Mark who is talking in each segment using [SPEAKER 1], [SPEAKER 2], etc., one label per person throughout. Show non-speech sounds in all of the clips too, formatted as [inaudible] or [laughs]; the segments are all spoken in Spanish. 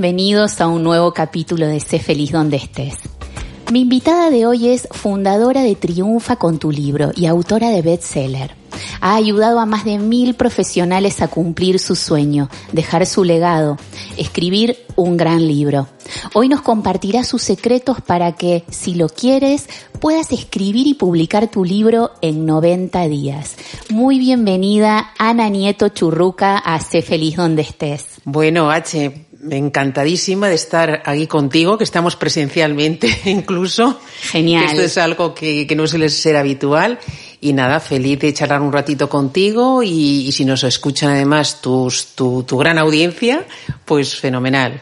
[SPEAKER 1] Bienvenidos a un nuevo capítulo de Sé feliz donde estés. Mi invitada de hoy es fundadora de Triunfa con tu libro y autora de bestseller. Ha ayudado a más de mil profesionales a cumplir su sueño, dejar su legado, escribir un gran libro. Hoy nos compartirá sus secretos para que, si lo quieres, puedas escribir y publicar tu libro en 90 días. Muy bienvenida, Ana Nieto Churruca, a Sé feliz donde estés.
[SPEAKER 2] Bueno, H, encantadísima de estar aquí contigo, que estamos presencialmente [laughs] incluso.
[SPEAKER 1] Genial.
[SPEAKER 2] Que esto es algo que, que no suele ser habitual. Y nada, feliz de charlar un ratito contigo y, y si nos escuchan además tus, tu, tu gran audiencia, pues fenomenal.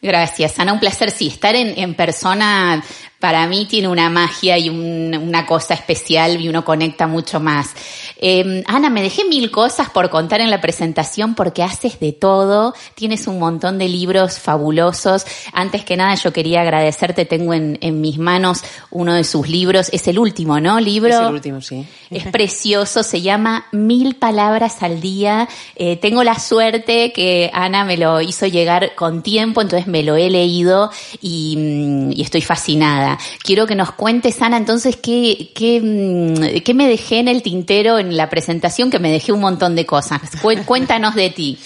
[SPEAKER 1] Gracias, Ana. Un placer, sí, estar en, en persona para mí tiene una magia y un, una cosa especial y uno conecta mucho más. Eh, Ana, me dejé mil cosas por contar en la presentación porque haces de todo, tienes un montón de libros fabulosos. Antes que nada yo quería agradecerte, tengo en, en mis manos uno de sus libros, es el último, ¿no? Libro.
[SPEAKER 2] Es el último, sí.
[SPEAKER 1] Es precioso, se llama Mil Palabras al Día. Eh, tengo la suerte que Ana me lo hizo llegar con tiempo, entonces me lo he leído y, y estoy fascinada. Quiero que nos cuentes, Ana, entonces, ¿qué, qué, qué me dejé en el tintero en la presentación? Que me dejé un montón de cosas. [laughs] Cuéntanos de ti.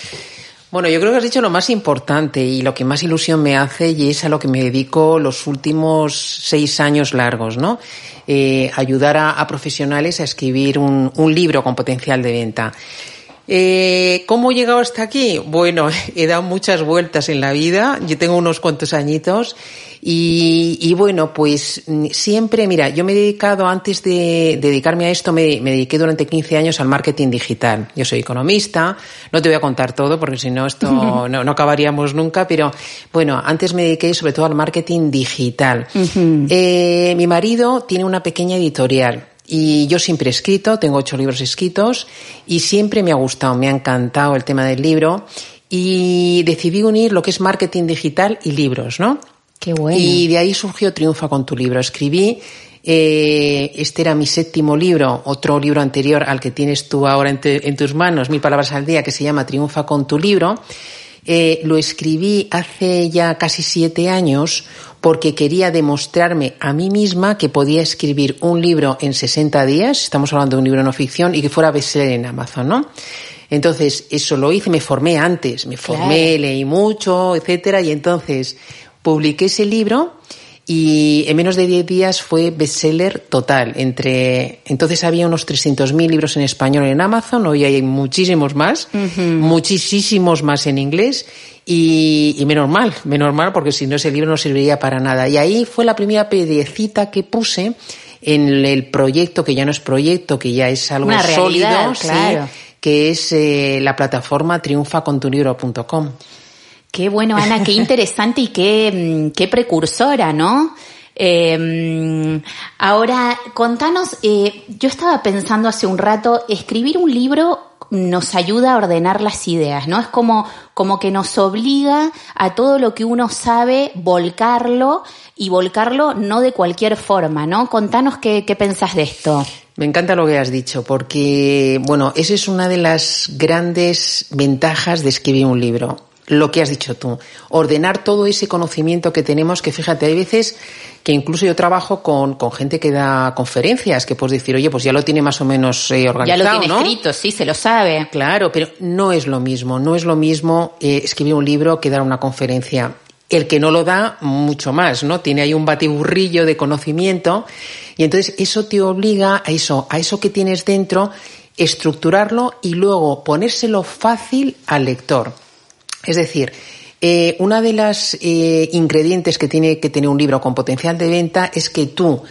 [SPEAKER 2] Bueno, yo creo que has dicho lo más importante y lo que más ilusión me hace y es a lo que me dedico los últimos seis años largos, ¿no? Eh, ayudar a, profesionales a escribir un, un libro con potencial de venta. Eh, ¿Cómo he llegado hasta aquí? Bueno, [laughs] he dado muchas vueltas en la vida, yo tengo unos cuantos añitos y, y bueno, pues siempre, mira, yo me he dedicado, antes de, dedicarme a esto, me, me, dediqué durante 15 años al marketing digital. Yo soy economista, no te voy a contar todo porque si no esto [laughs] no, no acabaríamos nunca, pero bueno, antes me dediqué sobre todo al marketing digital. Uh -huh. eh, mi marido tiene una pequeña editorial y yo siempre he escrito, tengo ocho libros escritos y siempre me ha gustado, me ha encantado el tema del libro y decidí unir lo que es marketing digital y libros, ¿no?
[SPEAKER 1] Qué bueno.
[SPEAKER 2] Y de ahí surgió Triunfa con tu libro. Escribí, eh, este era mi séptimo libro, otro libro anterior al que tienes tú ahora en, te, en tus manos, Mil Palabras al Día, que se llama Triunfa con tu libro. Eh, lo escribí hace ya casi siete años porque quería demostrarme a mí misma que podía escribir un libro en 60 días, estamos hablando de un libro no ficción, y que fuera bestseller en Amazon, ¿no? Entonces, eso lo hice, me formé antes, me formé, claro. leí mucho, etcétera, y entonces publiqué ese libro y en menos de 10 días fue bestseller total. Entre entonces había unos 300.000 libros en español en Amazon, hoy hay muchísimos más, uh -huh. muchísimos más en inglés y, y, menos mal, menos mal porque si no ese libro no serviría para nada. Y ahí fue la primera piedecita que puse en el proyecto que ya no es proyecto, que ya es algo
[SPEAKER 1] Una
[SPEAKER 2] sólido,
[SPEAKER 1] realidad, claro.
[SPEAKER 2] sí, que es eh, la plataforma triunfacontunibro.com.
[SPEAKER 1] Qué bueno, Ana, qué interesante y qué, qué precursora, ¿no? Eh, ahora, contanos, eh, yo estaba pensando hace un rato, escribir un libro nos ayuda a ordenar las ideas, ¿no? Es como, como que nos obliga a todo lo que uno sabe volcarlo y volcarlo no de cualquier forma, ¿no? Contanos qué, qué pensás de esto.
[SPEAKER 2] Me encanta lo que has dicho, porque, bueno, esa es una de las grandes ventajas de escribir un libro. Lo que has dicho tú, ordenar todo ese conocimiento que tenemos, que fíjate, hay veces que incluso yo trabajo con, con gente que da conferencias, que puedes decir, oye, pues ya lo tiene más o menos eh, organizado,
[SPEAKER 1] Ya lo tiene
[SPEAKER 2] ¿no?
[SPEAKER 1] escrito, sí, se lo sabe.
[SPEAKER 2] Claro, pero no es lo mismo, no es lo mismo eh, escribir un libro que dar una conferencia. El que no lo da, mucho más, ¿no? Tiene ahí un batiburrillo de conocimiento y entonces eso te obliga a eso, a eso que tienes dentro, estructurarlo y luego ponérselo fácil al lector. Es decir, eh, una de las eh, ingredientes que tiene que tener un libro con potencial de venta es que tú,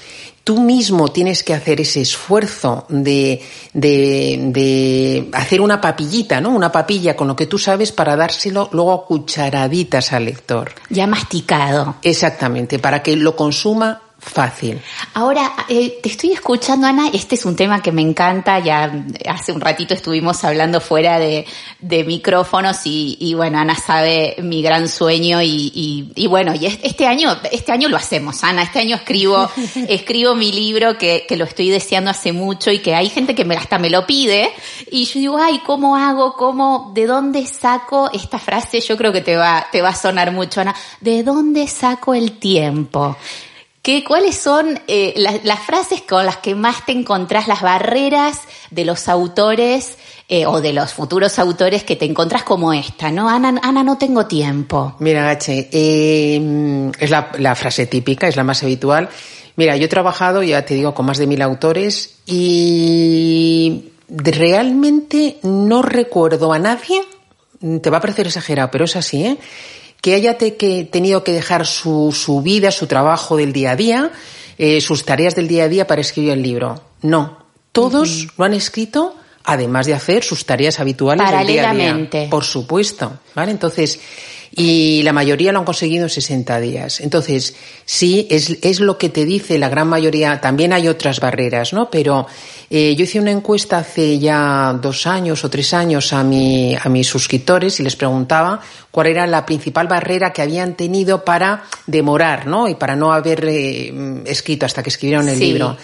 [SPEAKER 2] tú mismo tienes que hacer ese esfuerzo de, de, de hacer una papillita, ¿no? Una papilla con lo que tú sabes para dárselo luego a cucharaditas al lector.
[SPEAKER 1] Ya masticado.
[SPEAKER 2] Exactamente, para que lo consuma fácil.
[SPEAKER 1] Ahora, eh, te estoy escuchando, Ana. Este es un tema que me encanta. Ya hace un ratito estuvimos hablando fuera de, de micrófonos y, y, bueno, Ana sabe mi gran sueño y, y, y, bueno, y este año, este año lo hacemos, Ana. Este año escribo, [laughs] escribo mi libro que, que lo estoy deseando hace mucho y que hay gente que me, hasta me lo pide y yo digo, ay, ¿cómo hago? ¿Cómo? ¿De dónde saco esta frase? Yo creo que te va, te va a sonar mucho, Ana. ¿De dónde saco el tiempo? ¿Qué, ¿Cuáles son eh, las, frases con las que más te encontrás, las barreras de los autores eh, o de los futuros autores que te encontrás como esta, ¿no? Ana, Ana no tengo tiempo.
[SPEAKER 2] Mira, H, eh, es la, la, frase típica, es la más habitual. Mira, yo he trabajado, ya te digo, con más de mil autores y realmente no recuerdo a nadie, te va a parecer exagerado, pero es así, ¿eh? Que haya te, que, tenido que dejar su, su, vida, su trabajo del día a día, eh, sus tareas del día a día para escribir el libro. No, todos uh -huh. lo han escrito además de hacer sus tareas habituales del día a día. Por supuesto, ¿vale? Entonces, y la mayoría lo han conseguido en 60 días. Entonces, sí, es, es lo que te dice la gran mayoría. También hay otras barreras, ¿no? Pero eh, yo hice una encuesta hace ya dos años o tres años a, mi, a mis suscriptores y les preguntaba cuál era la principal barrera que habían tenido para demorar, ¿no? Y para no haber eh, escrito hasta que escribieron el
[SPEAKER 1] sí.
[SPEAKER 2] libro.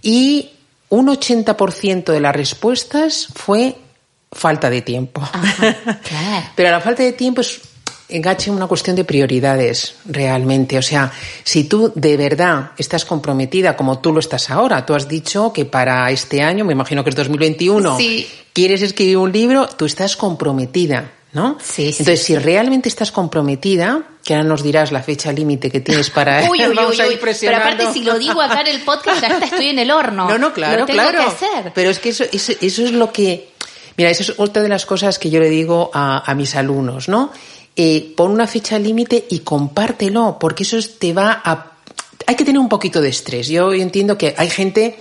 [SPEAKER 2] Y un 80% de las respuestas fue falta de tiempo.
[SPEAKER 1] Ajá, claro. [laughs]
[SPEAKER 2] Pero la falta de tiempo es engache una cuestión de prioridades realmente. O sea, si tú de verdad estás comprometida como tú lo estás ahora, tú has dicho que para este año, me imagino que es 2021,
[SPEAKER 1] sí.
[SPEAKER 2] quieres escribir un libro, tú estás comprometida. ¿No?
[SPEAKER 1] Sí, sí,
[SPEAKER 2] Entonces,
[SPEAKER 1] sí.
[SPEAKER 2] si realmente estás comprometida, que ahora nos dirás la fecha límite que tienes para [laughs]
[SPEAKER 1] uy, [laughs] uy,
[SPEAKER 2] vamos
[SPEAKER 1] uy. Pero aparte, si lo digo acá en el podcast, ya estoy en el horno.
[SPEAKER 2] No, no, claro,
[SPEAKER 1] lo tengo
[SPEAKER 2] claro.
[SPEAKER 1] que hacer.
[SPEAKER 2] Pero es que eso, eso, eso, es lo que. Mira, eso es otra de las cosas que yo le digo a, a mis alumnos, ¿no? Eh, pon una fecha límite y compártelo, porque eso te va a. Hay que tener un poquito de estrés. Yo entiendo que hay gente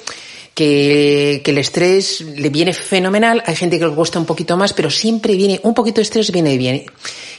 [SPEAKER 2] que, que, el estrés le viene fenomenal, hay gente que le cuesta un poquito más, pero siempre viene, un poquito de estrés viene bien.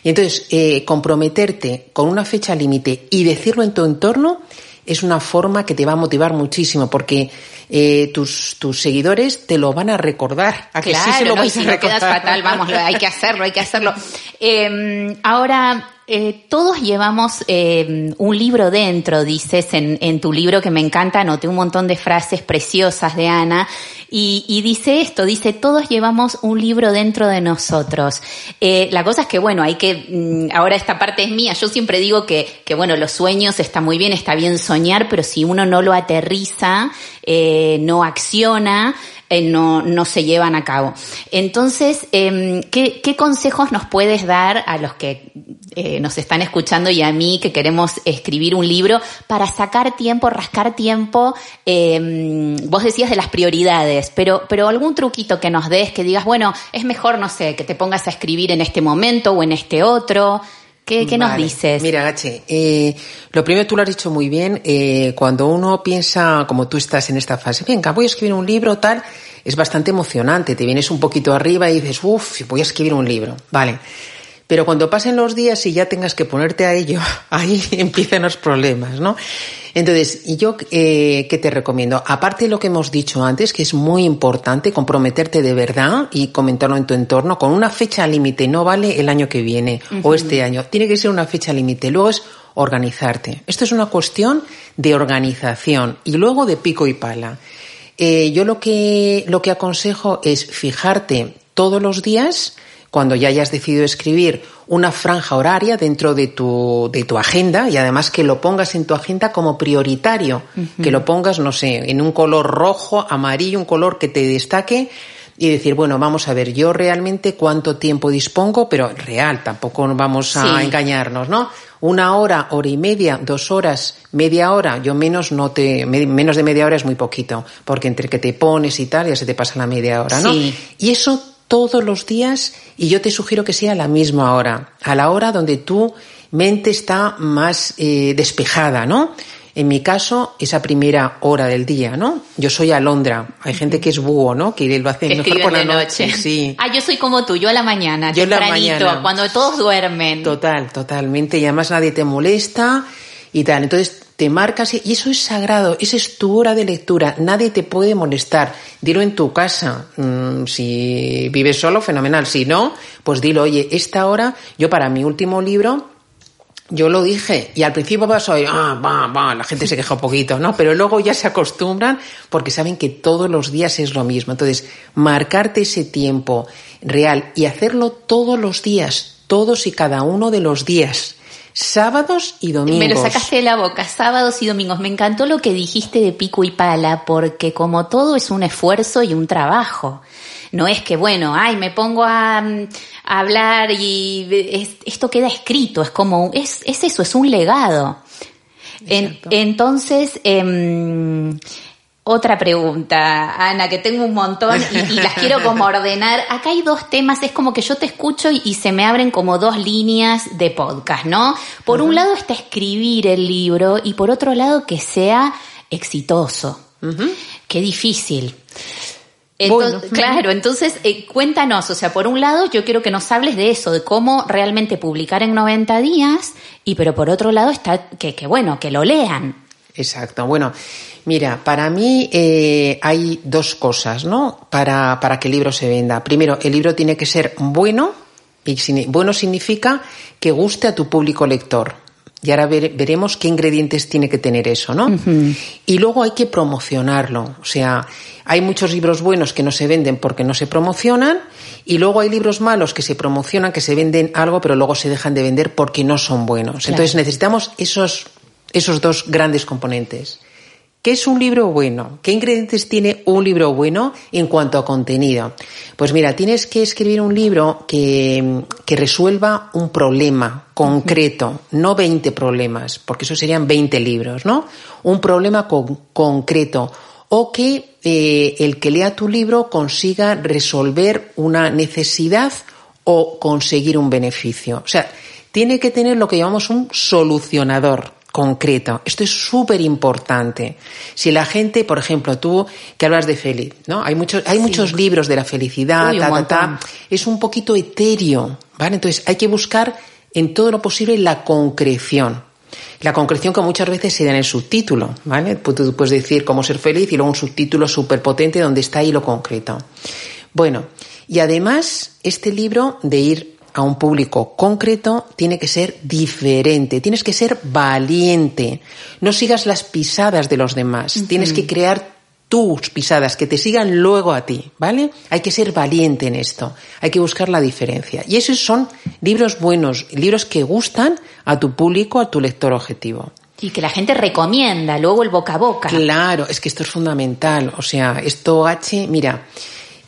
[SPEAKER 2] Y entonces, eh, comprometerte con una fecha límite y decirlo en tu entorno es una forma que te va a motivar muchísimo, porque eh, tus, tus seguidores te lo van a recordar. ¿A que
[SPEAKER 1] claro,
[SPEAKER 2] sí se lo
[SPEAKER 1] no,
[SPEAKER 2] vais
[SPEAKER 1] y si
[SPEAKER 2] a
[SPEAKER 1] no quedas fatal, vamos, hay que hacerlo, hay que hacerlo. Eh, ahora, eh, todos llevamos eh, un libro dentro, dices en, en, tu libro que me encanta, anoté un montón de frases preciosas de Ana y, y dice esto, dice todos llevamos un libro dentro de nosotros. Eh, la cosa es que bueno, hay que, mm, ahora esta parte es mía, yo siempre digo que, que bueno, los sueños está muy bien, está bien soñar, pero si uno no lo aterriza, eh, no acciona, eh, no, no se llevan a cabo. Entonces, eh, ¿qué, ¿qué, consejos nos puedes dar a los que eh, nos están escuchando y a mí que queremos escribir un libro para sacar tiempo, rascar tiempo? Eh, vos decías de las prioridades, pero, pero algún truquito que nos des, que digas, bueno, es mejor, no sé, que te pongas a escribir en este momento o en este otro. ¿Qué, qué
[SPEAKER 2] vale.
[SPEAKER 1] nos dices?
[SPEAKER 2] Mira, Gache, eh, lo primero tú lo has dicho muy bien, eh, cuando uno piensa, como tú estás en esta fase, venga, voy a escribir un libro, tal, es bastante emocionante, te vienes un poquito arriba y dices, uff, voy a escribir un libro, vale. Pero cuando pasen los días y ya tengas que ponerte a ello, [laughs] ahí empiezan los problemas, ¿no? Entonces, yo, eh, ¿qué te recomiendo? Aparte de lo que hemos dicho antes, que es muy importante comprometerte de verdad y comentarlo en tu entorno, con una fecha límite, no vale el año que viene uh -huh. o este año, tiene que ser una fecha límite. Luego es organizarte. Esto es una cuestión de organización y luego de pico y pala. Eh, yo lo que, lo que aconsejo es fijarte todos los días cuando ya hayas decidido escribir una franja horaria dentro de tu, de tu agenda y además que lo pongas en tu agenda como prioritario, que lo pongas, no sé, en un color rojo, amarillo, un color que te destaque y decir, bueno, vamos a ver, yo realmente cuánto tiempo dispongo, pero real, tampoco vamos a engañarnos, ¿no? Una hora, hora y media, dos horas, media hora, yo menos no te, menos de media hora es muy poquito, porque entre que te pones y tal, ya se te pasa la media hora, ¿no? Y eso todos los días, y yo te sugiero que sea a la misma hora, a la hora donde tu mente está más eh, despejada, ¿no? En mi caso, esa primera hora del día, ¿no? Yo soy alondra. Hay gente que es búho, ¿no? Que lo hace mejor por la noche. Sí.
[SPEAKER 1] Ah, yo soy como tú, yo a la mañana, yo la mañana. cuando todos duermen.
[SPEAKER 2] Total, totalmente. Y además nadie te molesta y tal. Entonces te marcas y eso es sagrado, esa es tu hora de lectura, nadie te puede molestar. Dilo en tu casa, mm, si vives solo, fenomenal, si no, pues dilo, oye, esta hora, yo para mi último libro, yo lo dije y al principio pasó, ah, va, va, la gente se queja un poquito, ¿no? Pero luego ya se acostumbran porque saben que todos los días es lo mismo. Entonces, marcarte ese tiempo real y hacerlo todos los días, todos y cada uno de los días. Sábados y domingos.
[SPEAKER 1] Me lo sacaste de la boca, sábados y domingos. Me encantó lo que dijiste de pico y pala, porque como todo es un esfuerzo y un trabajo. No es que, bueno, ay, me pongo a, hablar y esto queda escrito, es como, es, es eso, es un legado. entonces, em, otra pregunta, Ana, que tengo un montón y, las quiero como [laughs] ordenar. Acá hay dos temas, es como que yo te escucho y, se me abren como dos líneas de podcast, ¿no? Por un lado está escribir el libro y por otro lado que sea exitoso. Qué difícil. Claro, entonces eh, cuéntanos, o sea, por un lado yo quiero que nos hables de eso, de cómo realmente publicar en 90 días, y pero por otro lado está que, que bueno, que lo lean.
[SPEAKER 2] Exacto, bueno, mira, para mí eh, hay dos cosas, ¿no? Para, para que el libro se venda. Primero, el libro tiene que ser bueno, y bueno significa que guste a tu público lector. Y ahora veremos qué ingredientes tiene que tener eso, ¿no? Y luego hay que promocionarlo. O sea, hay muchos libros buenos que no se venden porque no se promocionan y luego hay libros malos que se promocionan, que se venden algo, pero luego se dejan de vender porque no son buenos. Entonces necesitamos esos, esos dos grandes componentes. ¿Qué es un libro bueno? ¿Qué ingredientes tiene un libro bueno en cuanto a contenido? Pues mira, tienes que escribir un libro que, que resuelva un problema concreto, no 20 problemas, porque eso serían 20 libros, ¿no? Un problema concreto. O que eh, el que lea tu libro consiga resolver una necesidad o conseguir un beneficio. O sea, tiene que tener lo que llamamos un solucionador concreto. Esto es súper importante. Si la gente, por ejemplo, tú que hablas de feliz, ¿no? Hay muchos, hay muchos libros de la felicidad, es un poquito etéreo, ¿vale? Entonces hay que buscar en todo lo posible la concreción. La concreción que muchas veces se da en el subtítulo, ¿vale? Pues tú puedes decir cómo ser feliz y luego un subtítulo súper potente donde está ahí lo concreto. Bueno, y además este libro de ir a un público concreto tiene que ser diferente, tienes que ser valiente, no sigas las pisadas de los demás, tienes que crear tus pisadas, que te sigan luego a ti, ¿vale? Hay que ser valiente en esto, hay que buscar la diferencia. Y esos son libros buenos, libros que gustan a tu público, a tu lector objetivo.
[SPEAKER 1] Y que la gente recomienda, luego el boca a boca.
[SPEAKER 2] Claro, es que esto es fundamental. O sea, esto H, mira,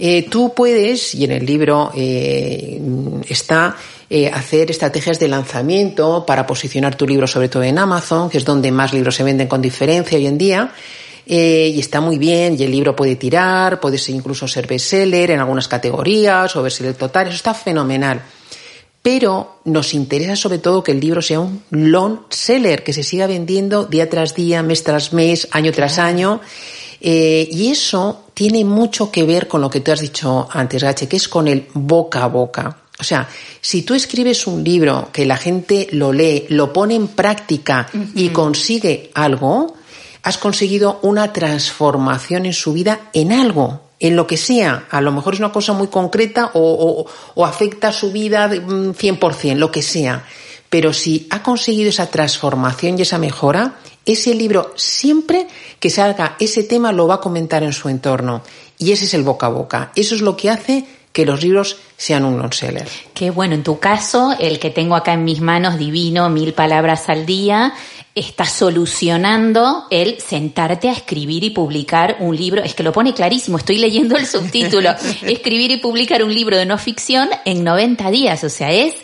[SPEAKER 2] eh, tú puedes, y en el libro eh, está, eh, hacer estrategias de lanzamiento para posicionar tu libro sobre todo en Amazon, que es donde más libros se venden con diferencia hoy en día. y está muy bien, y el libro puede tirar, puede ser incluso ser bestseller en algunas categorías o bestseller total, eso está fenomenal. Pero nos interesa sobre todo que el libro sea un long seller, que se siga vendiendo día tras día, mes tras mes, año tras año. Y eso tiene mucho que ver con lo que tú has dicho antes, Gache, que es con el boca a boca. O sea, si tú escribes un libro que la gente lo lee, lo pone en práctica y consigue algo, has conseguido una transformación en su vida en algo, en lo que sea. A lo mejor es una cosa muy concreta o, o afecta su vida 100%, lo que sea. Pero si ha conseguido esa transformación y esa mejora, ese libro siempre que salga ese tema lo va a comentar en su entorno. Y ese es el boca a boca. Eso es lo que hace que los libros sean un non-seller.
[SPEAKER 1] Qué bueno, en tu caso, el que tengo acá en mis manos, divino, mil palabras al día, está solucionando el sentarte a escribir y publicar un libro. Es que lo pone clarísimo, estoy leyendo el subtítulo. [laughs] escribir y publicar un libro de no ficción en 90 días, o sea, es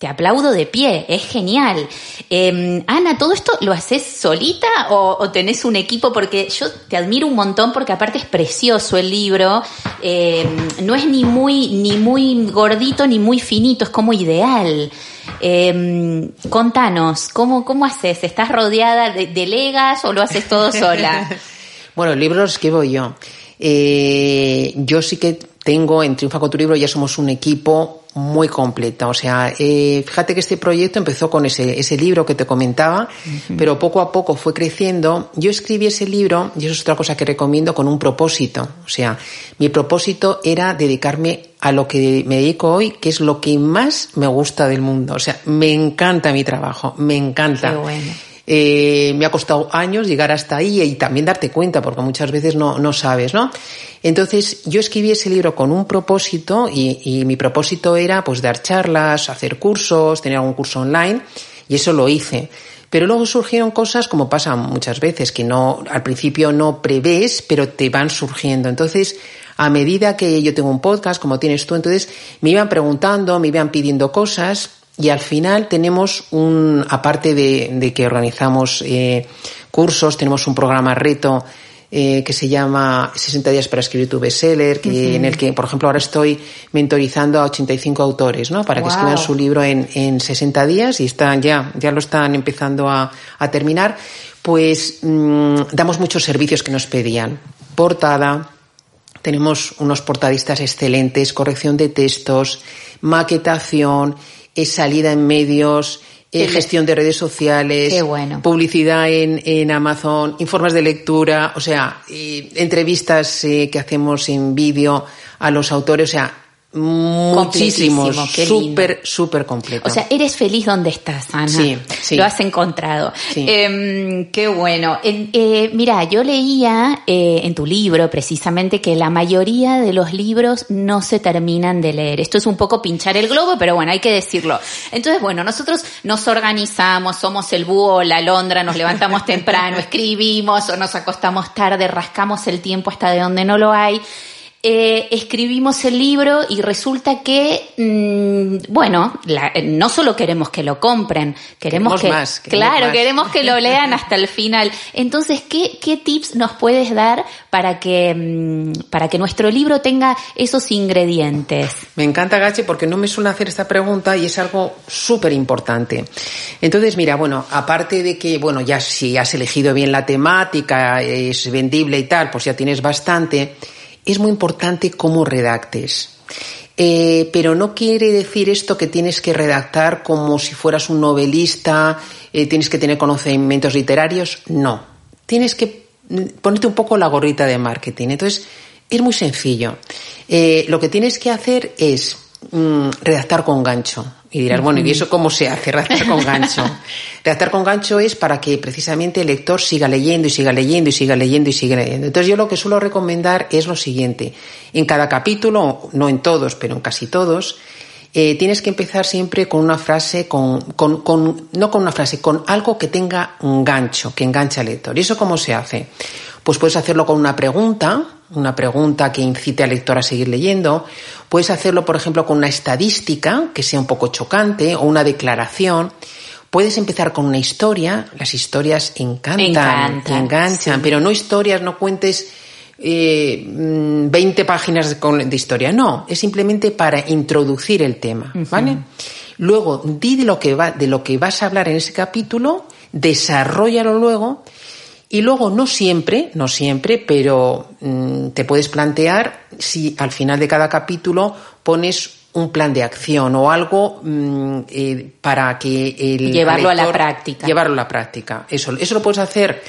[SPEAKER 1] te aplaudo de pie, es genial. Em, Ana, ¿todo esto lo haces solita o, tenés un equipo? Porque yo te admiro un montón porque aparte es precioso el libro, em, no es ni muy, ni muy gordito ni muy finito, es como ideal. Em, contanos, ¿cómo, ¿cómo haces? ¿Estás rodeada de, delegas o lo haces todo sola? [laughs]
[SPEAKER 2] bueno, el libro lo escribo yo. Eh, yo sí que tengo en Triunfa con tu libro, ya somos un equipo muy completa. O sea, eh, fíjate que este proyecto empezó con ese, ese libro que te comentaba, pero poco a poco fue creciendo. Yo escribí ese libro, y eso es otra cosa que recomiendo, con un propósito. O sea, mi propósito era dedicarme a lo que me dedico hoy, que es lo que más me gusta del mundo. O sea, me encanta mi trabajo, me encanta.
[SPEAKER 1] Qué bueno.
[SPEAKER 2] Eh, me ha costado años llegar hasta ahí y también darte cuenta, porque muchas veces no, no sabes, ¿no? Entonces, yo escribí ese libro con un propósito y, mi propósito era pues dar charlas, hacer cursos, tener algún curso online y eso lo hice. Pero luego surgieron cosas como pasa muchas veces, que no, al principio no prevés, pero te van surgiendo. Entonces, a medida que yo tengo un podcast, como tienes tú, entonces me iban preguntando, me iban pidiendo cosas y al final tenemos un, aparte de, que organizamos eh, cursos, tenemos un programa reto eh, que se llama 60 días para escribir tu bestseller, que, en el que, por ejemplo, ahora estoy mentorizando a 85 autores, ¿no? Para que escriban su libro en, en 60 días y están ya, ya lo están empezando a, a terminar. Pues mm, damos muchos servicios que nos pedían. Portada, tenemos unos portadistas excelentes, corrección de textos, maquetación, salida en medios, eh, gestión de redes sociales, publicidad en, en, Amazon, informes de lectura, o sea, entrevistas eh, que hacemos en vídeo a los autores, o sea, Muchísimos, súper, súper completo.
[SPEAKER 1] O sea, eres feliz donde estás, Ana. Sí, sí. Lo has encontrado. Em, qué bueno. Eh, mira, yo leía eh, en tu libro precisamente que la mayoría de los libros no se terminan de leer. Esto es un poco pinchar el globo, pero bueno, hay que decirlo. Entonces, bueno, nosotros nos organizamos, somos el búho la londra, nos levantamos [laughs] temprano, escribimos o nos acostamos tarde, rascamos el tiempo hasta de donde no lo hay eh, escribimos el libro y resulta que, mm, bueno, no solo queremos que lo compren, queremos, que,
[SPEAKER 2] más,
[SPEAKER 1] claro, queremos que lo lean hasta el final. Entonces, ¿qué, qué tips nos puedes dar para que, mm, para que nuestro libro tenga esos ingredientes?
[SPEAKER 2] Me encanta, Gache, porque no me suele hacer esta pregunta y es algo súper importante. Entonces, mira, bueno, aparte de que, bueno, ya si has elegido bien la temática, es vendible y tal, pues ya tienes bastante es muy importante cómo redactes. Eh, pero no quiere decir esto que tienes que redactar como si fueras un novelista, eh, tienes que tener conocimientos literarios. No. Tienes que ponerte un poco la gorrita de marketing. Entonces, es muy sencillo. Eh, lo que tienes que hacer es mm, redactar con gancho. Y dirás, bueno, ¿y eso cómo se hace? Redactar con gancho. [laughs] redactar con gancho es para que precisamente el lector siga leyendo y siga leyendo y siga leyendo y siga leyendo. Entonces yo lo que suelo recomendar es lo siguiente. En cada capítulo, no en todos, pero en casi todos, eh, tienes que empezar siempre con una frase, con, con, con, no con una frase, con algo que tenga un gancho, que enganche al lector. ¿Y eso cómo se hace? Pues puedes hacerlo con una pregunta, una pregunta que incite al lector a seguir leyendo. Puedes hacerlo, por ejemplo, con una estadística que sea un poco chocante o una declaración. Puedes empezar con una historia. Las historias encantan, enganchan, pero no historias, no cuentes eh, 20 páginas de, historia. No, es simplemente para introducir el tema, ¿vale? Luego, di de lo que va, de lo que vas a hablar en ese capítulo, desarrollalo luego y luego, no siempre, no siempre, pero mm, te puedes plantear si al final de cada capítulo pones un plan de acción o algo mm, eh, para que el
[SPEAKER 1] llevarlo a la práctica.
[SPEAKER 2] Llevarlo a la práctica. Eso, eso lo puedes hacer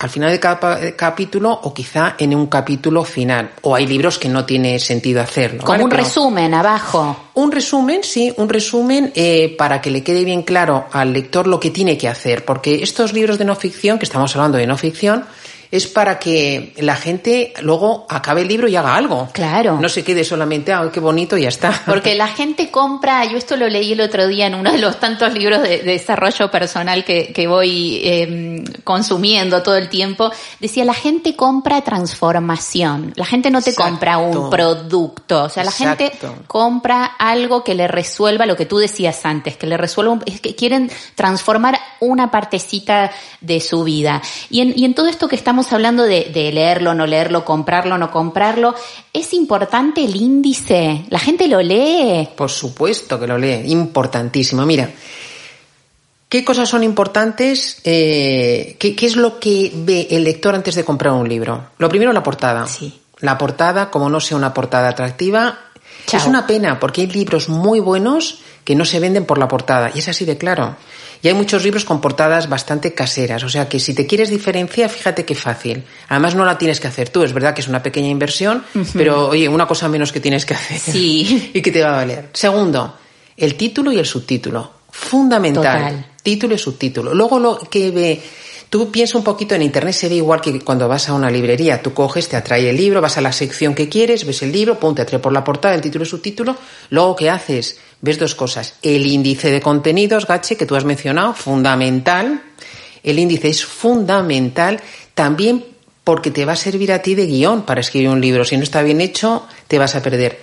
[SPEAKER 2] al final de cada capítulo o quizá en un capítulo final. O hay libros que no tiene sentido hacerlo.
[SPEAKER 1] Como un resumen abajo.
[SPEAKER 2] Un resumen, sí, un resumen eh, para que le quede bien claro al lector lo que tiene que hacer. Porque estos libros de no ficción, que estamos hablando de no ficción, es para que la gente luego acabe el libro y haga algo.
[SPEAKER 1] Claro.
[SPEAKER 2] No se quede solamente, ah, qué bonito y ya está.
[SPEAKER 1] Porque la [laughs] gente compra, yo esto lo leí el otro día en uno de los tantos libros de, desarrollo personal que, que voy em, consumiendo todo el tiempo, decía, la gente compra transformación, la gente no te compra un producto, o sea, la gente compra algo que le resuelva lo que tú decías antes, que le resuelva, es que quieren transformar una partecita de su vida. Y en, y en todo esto que estamos hablando de, leerlo, no leerlo, comprarlo, no comprarlo, ¿es importante el índice? ¿La gente lo lee?
[SPEAKER 2] Por supuesto que lo lee, importantísimo. Mira, ¿qué cosas son importantes? Eh, ¿qué, es lo que ve el lector antes de comprar un libro? Lo primero, la portada.
[SPEAKER 1] Sí.
[SPEAKER 2] La portada, como no sea una portada atractiva, es una pena porque hay libros muy buenos que no se venden por la portada. Y es así de claro. Y hay muchos libros con portadas bastante caseras, o sea que si te quieres diferenciar, fíjate qué fácil. Además no la tienes que hacer tú, es verdad que es una pequeña inversión, pero oye, una cosa menos que tienes que hacer.
[SPEAKER 1] Sí. [laughs]
[SPEAKER 2] y que te va a valer. Segundo, el título y el subtítulo. Fundamental. Título y subtítulo. Luego lo que ve Tú piensa un poquito en Internet, se ve igual que cuando vas a una librería. Tú coges, te atrae el libro, vas a la sección que quieres, ves el libro, pum, te atrae por la portada, el título y subtítulo. Luego, ¿qué haces? Ves dos cosas. El índice de contenidos, Gache, que tú has mencionado, fundamental. El índice es fundamental también porque te va a servir a ti de guion para escribir un libro. Si no está bien hecho, te vas a perder.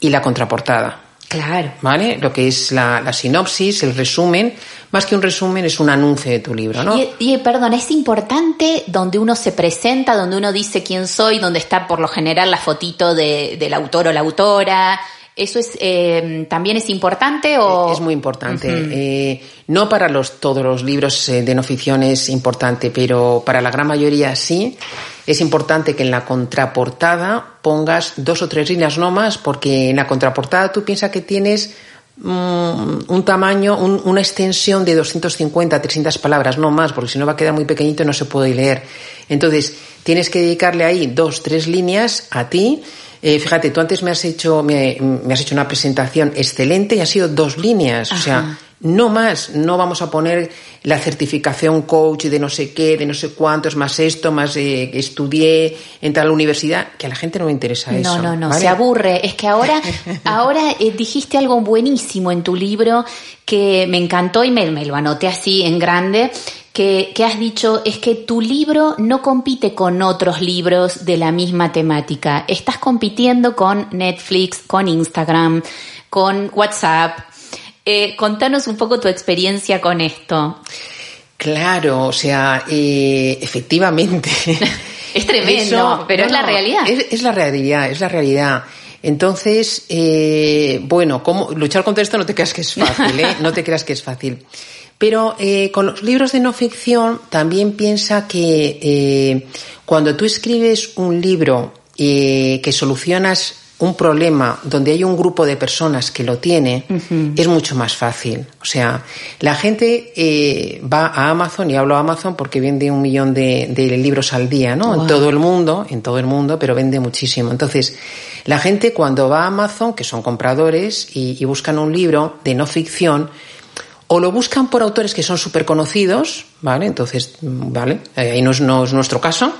[SPEAKER 2] Y la contraportada.
[SPEAKER 1] Claro.
[SPEAKER 2] ¿Vale? Lo que es la, sinopsis, el resumen, más que un resumen, es un anuncio de tu libro, ¿no?
[SPEAKER 1] Y, perdón, es importante donde uno se presenta, donde uno dice quién soy, donde está por lo general la fotito de, del autor o la autora, ¿Eso es, eh, también es importante o...?
[SPEAKER 2] Es muy importante. Eh, no para los, todos los libros eh, de no ficción es importante, pero para la gran mayoría sí. Es importante que en la contraportada pongas dos o tres líneas no más, porque en la contraportada tú piensas que tienes mm, un tamaño, una extensión de 250, 300 palabras, no más, porque si no va a quedar muy pequeñito y no se puede leer. Entonces, tienes que dedicarle ahí dos, tres líneas a ti eh, fíjate, tú antes me has hecho me, has hecho una presentación excelente y ha sido dos líneas, o sea, no más, no vamos a poner la certificación coach de no sé qué, de no sé cuánto, es más esto, más eh, estudié en tal universidad, que a la gente no le interesa eso.
[SPEAKER 1] No, no, no, se aburre. Es que ahora, [laughs] ahora eh, dijiste algo buenísimo en tu libro que me encantó y me, me lo anoté así en grande, que, has dicho es que tu libro no compite con otros libros de la misma temática. Estás compitiendo con Netflix, con Instagram, con WhatsApp. Eh, contanos un poco tu experiencia con esto.
[SPEAKER 2] Claro, o sea, eh, efectivamente. [laughs]
[SPEAKER 1] es tremendo, pero es la realidad.
[SPEAKER 2] Es, la realidad, es la realidad. Entonces, eh, bueno, ¿cómo, luchar contra esto no te creas que es fácil, ¿eh? [laughs] No te creas que es fácil. Pero eh, con los libros de no ficción también piensa que cuando tú escribes un libro que solucionas un problema donde hay un grupo de personas que lo tiene, es mucho más fácil. O sea, la gente eh, va a Amazon, y hablo a Amazon porque vende un millón de, libros al día, ¿no? En todo el mundo, en todo el mundo, pero vende muchísimo. Entonces, la gente cuando va a Amazon, que son compradores, y buscan un libro de no ficción, o lo buscan por autores que son súper conocidos, ¿vale? Entonces, ¿vale? Ahí no es, nuestro caso.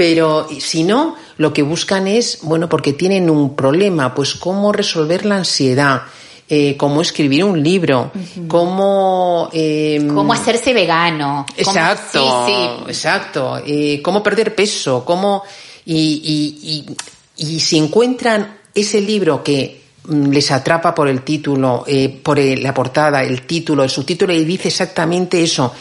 [SPEAKER 2] Pero si no, lo que buscan es, bueno, porque tienen un problema, pues cómo resolver la ansiedad, eh, cómo escribir un libro, cómo...
[SPEAKER 1] Eh, cómo hacerse vegano.
[SPEAKER 2] Exacto, sí, sí. exacto. Eh, cómo perder peso, cómo... y, y, y si encuentran ese libro que Mm, les atrapa por el título, eh, por la portada, el título, el subtítulo y dice exactamente eso.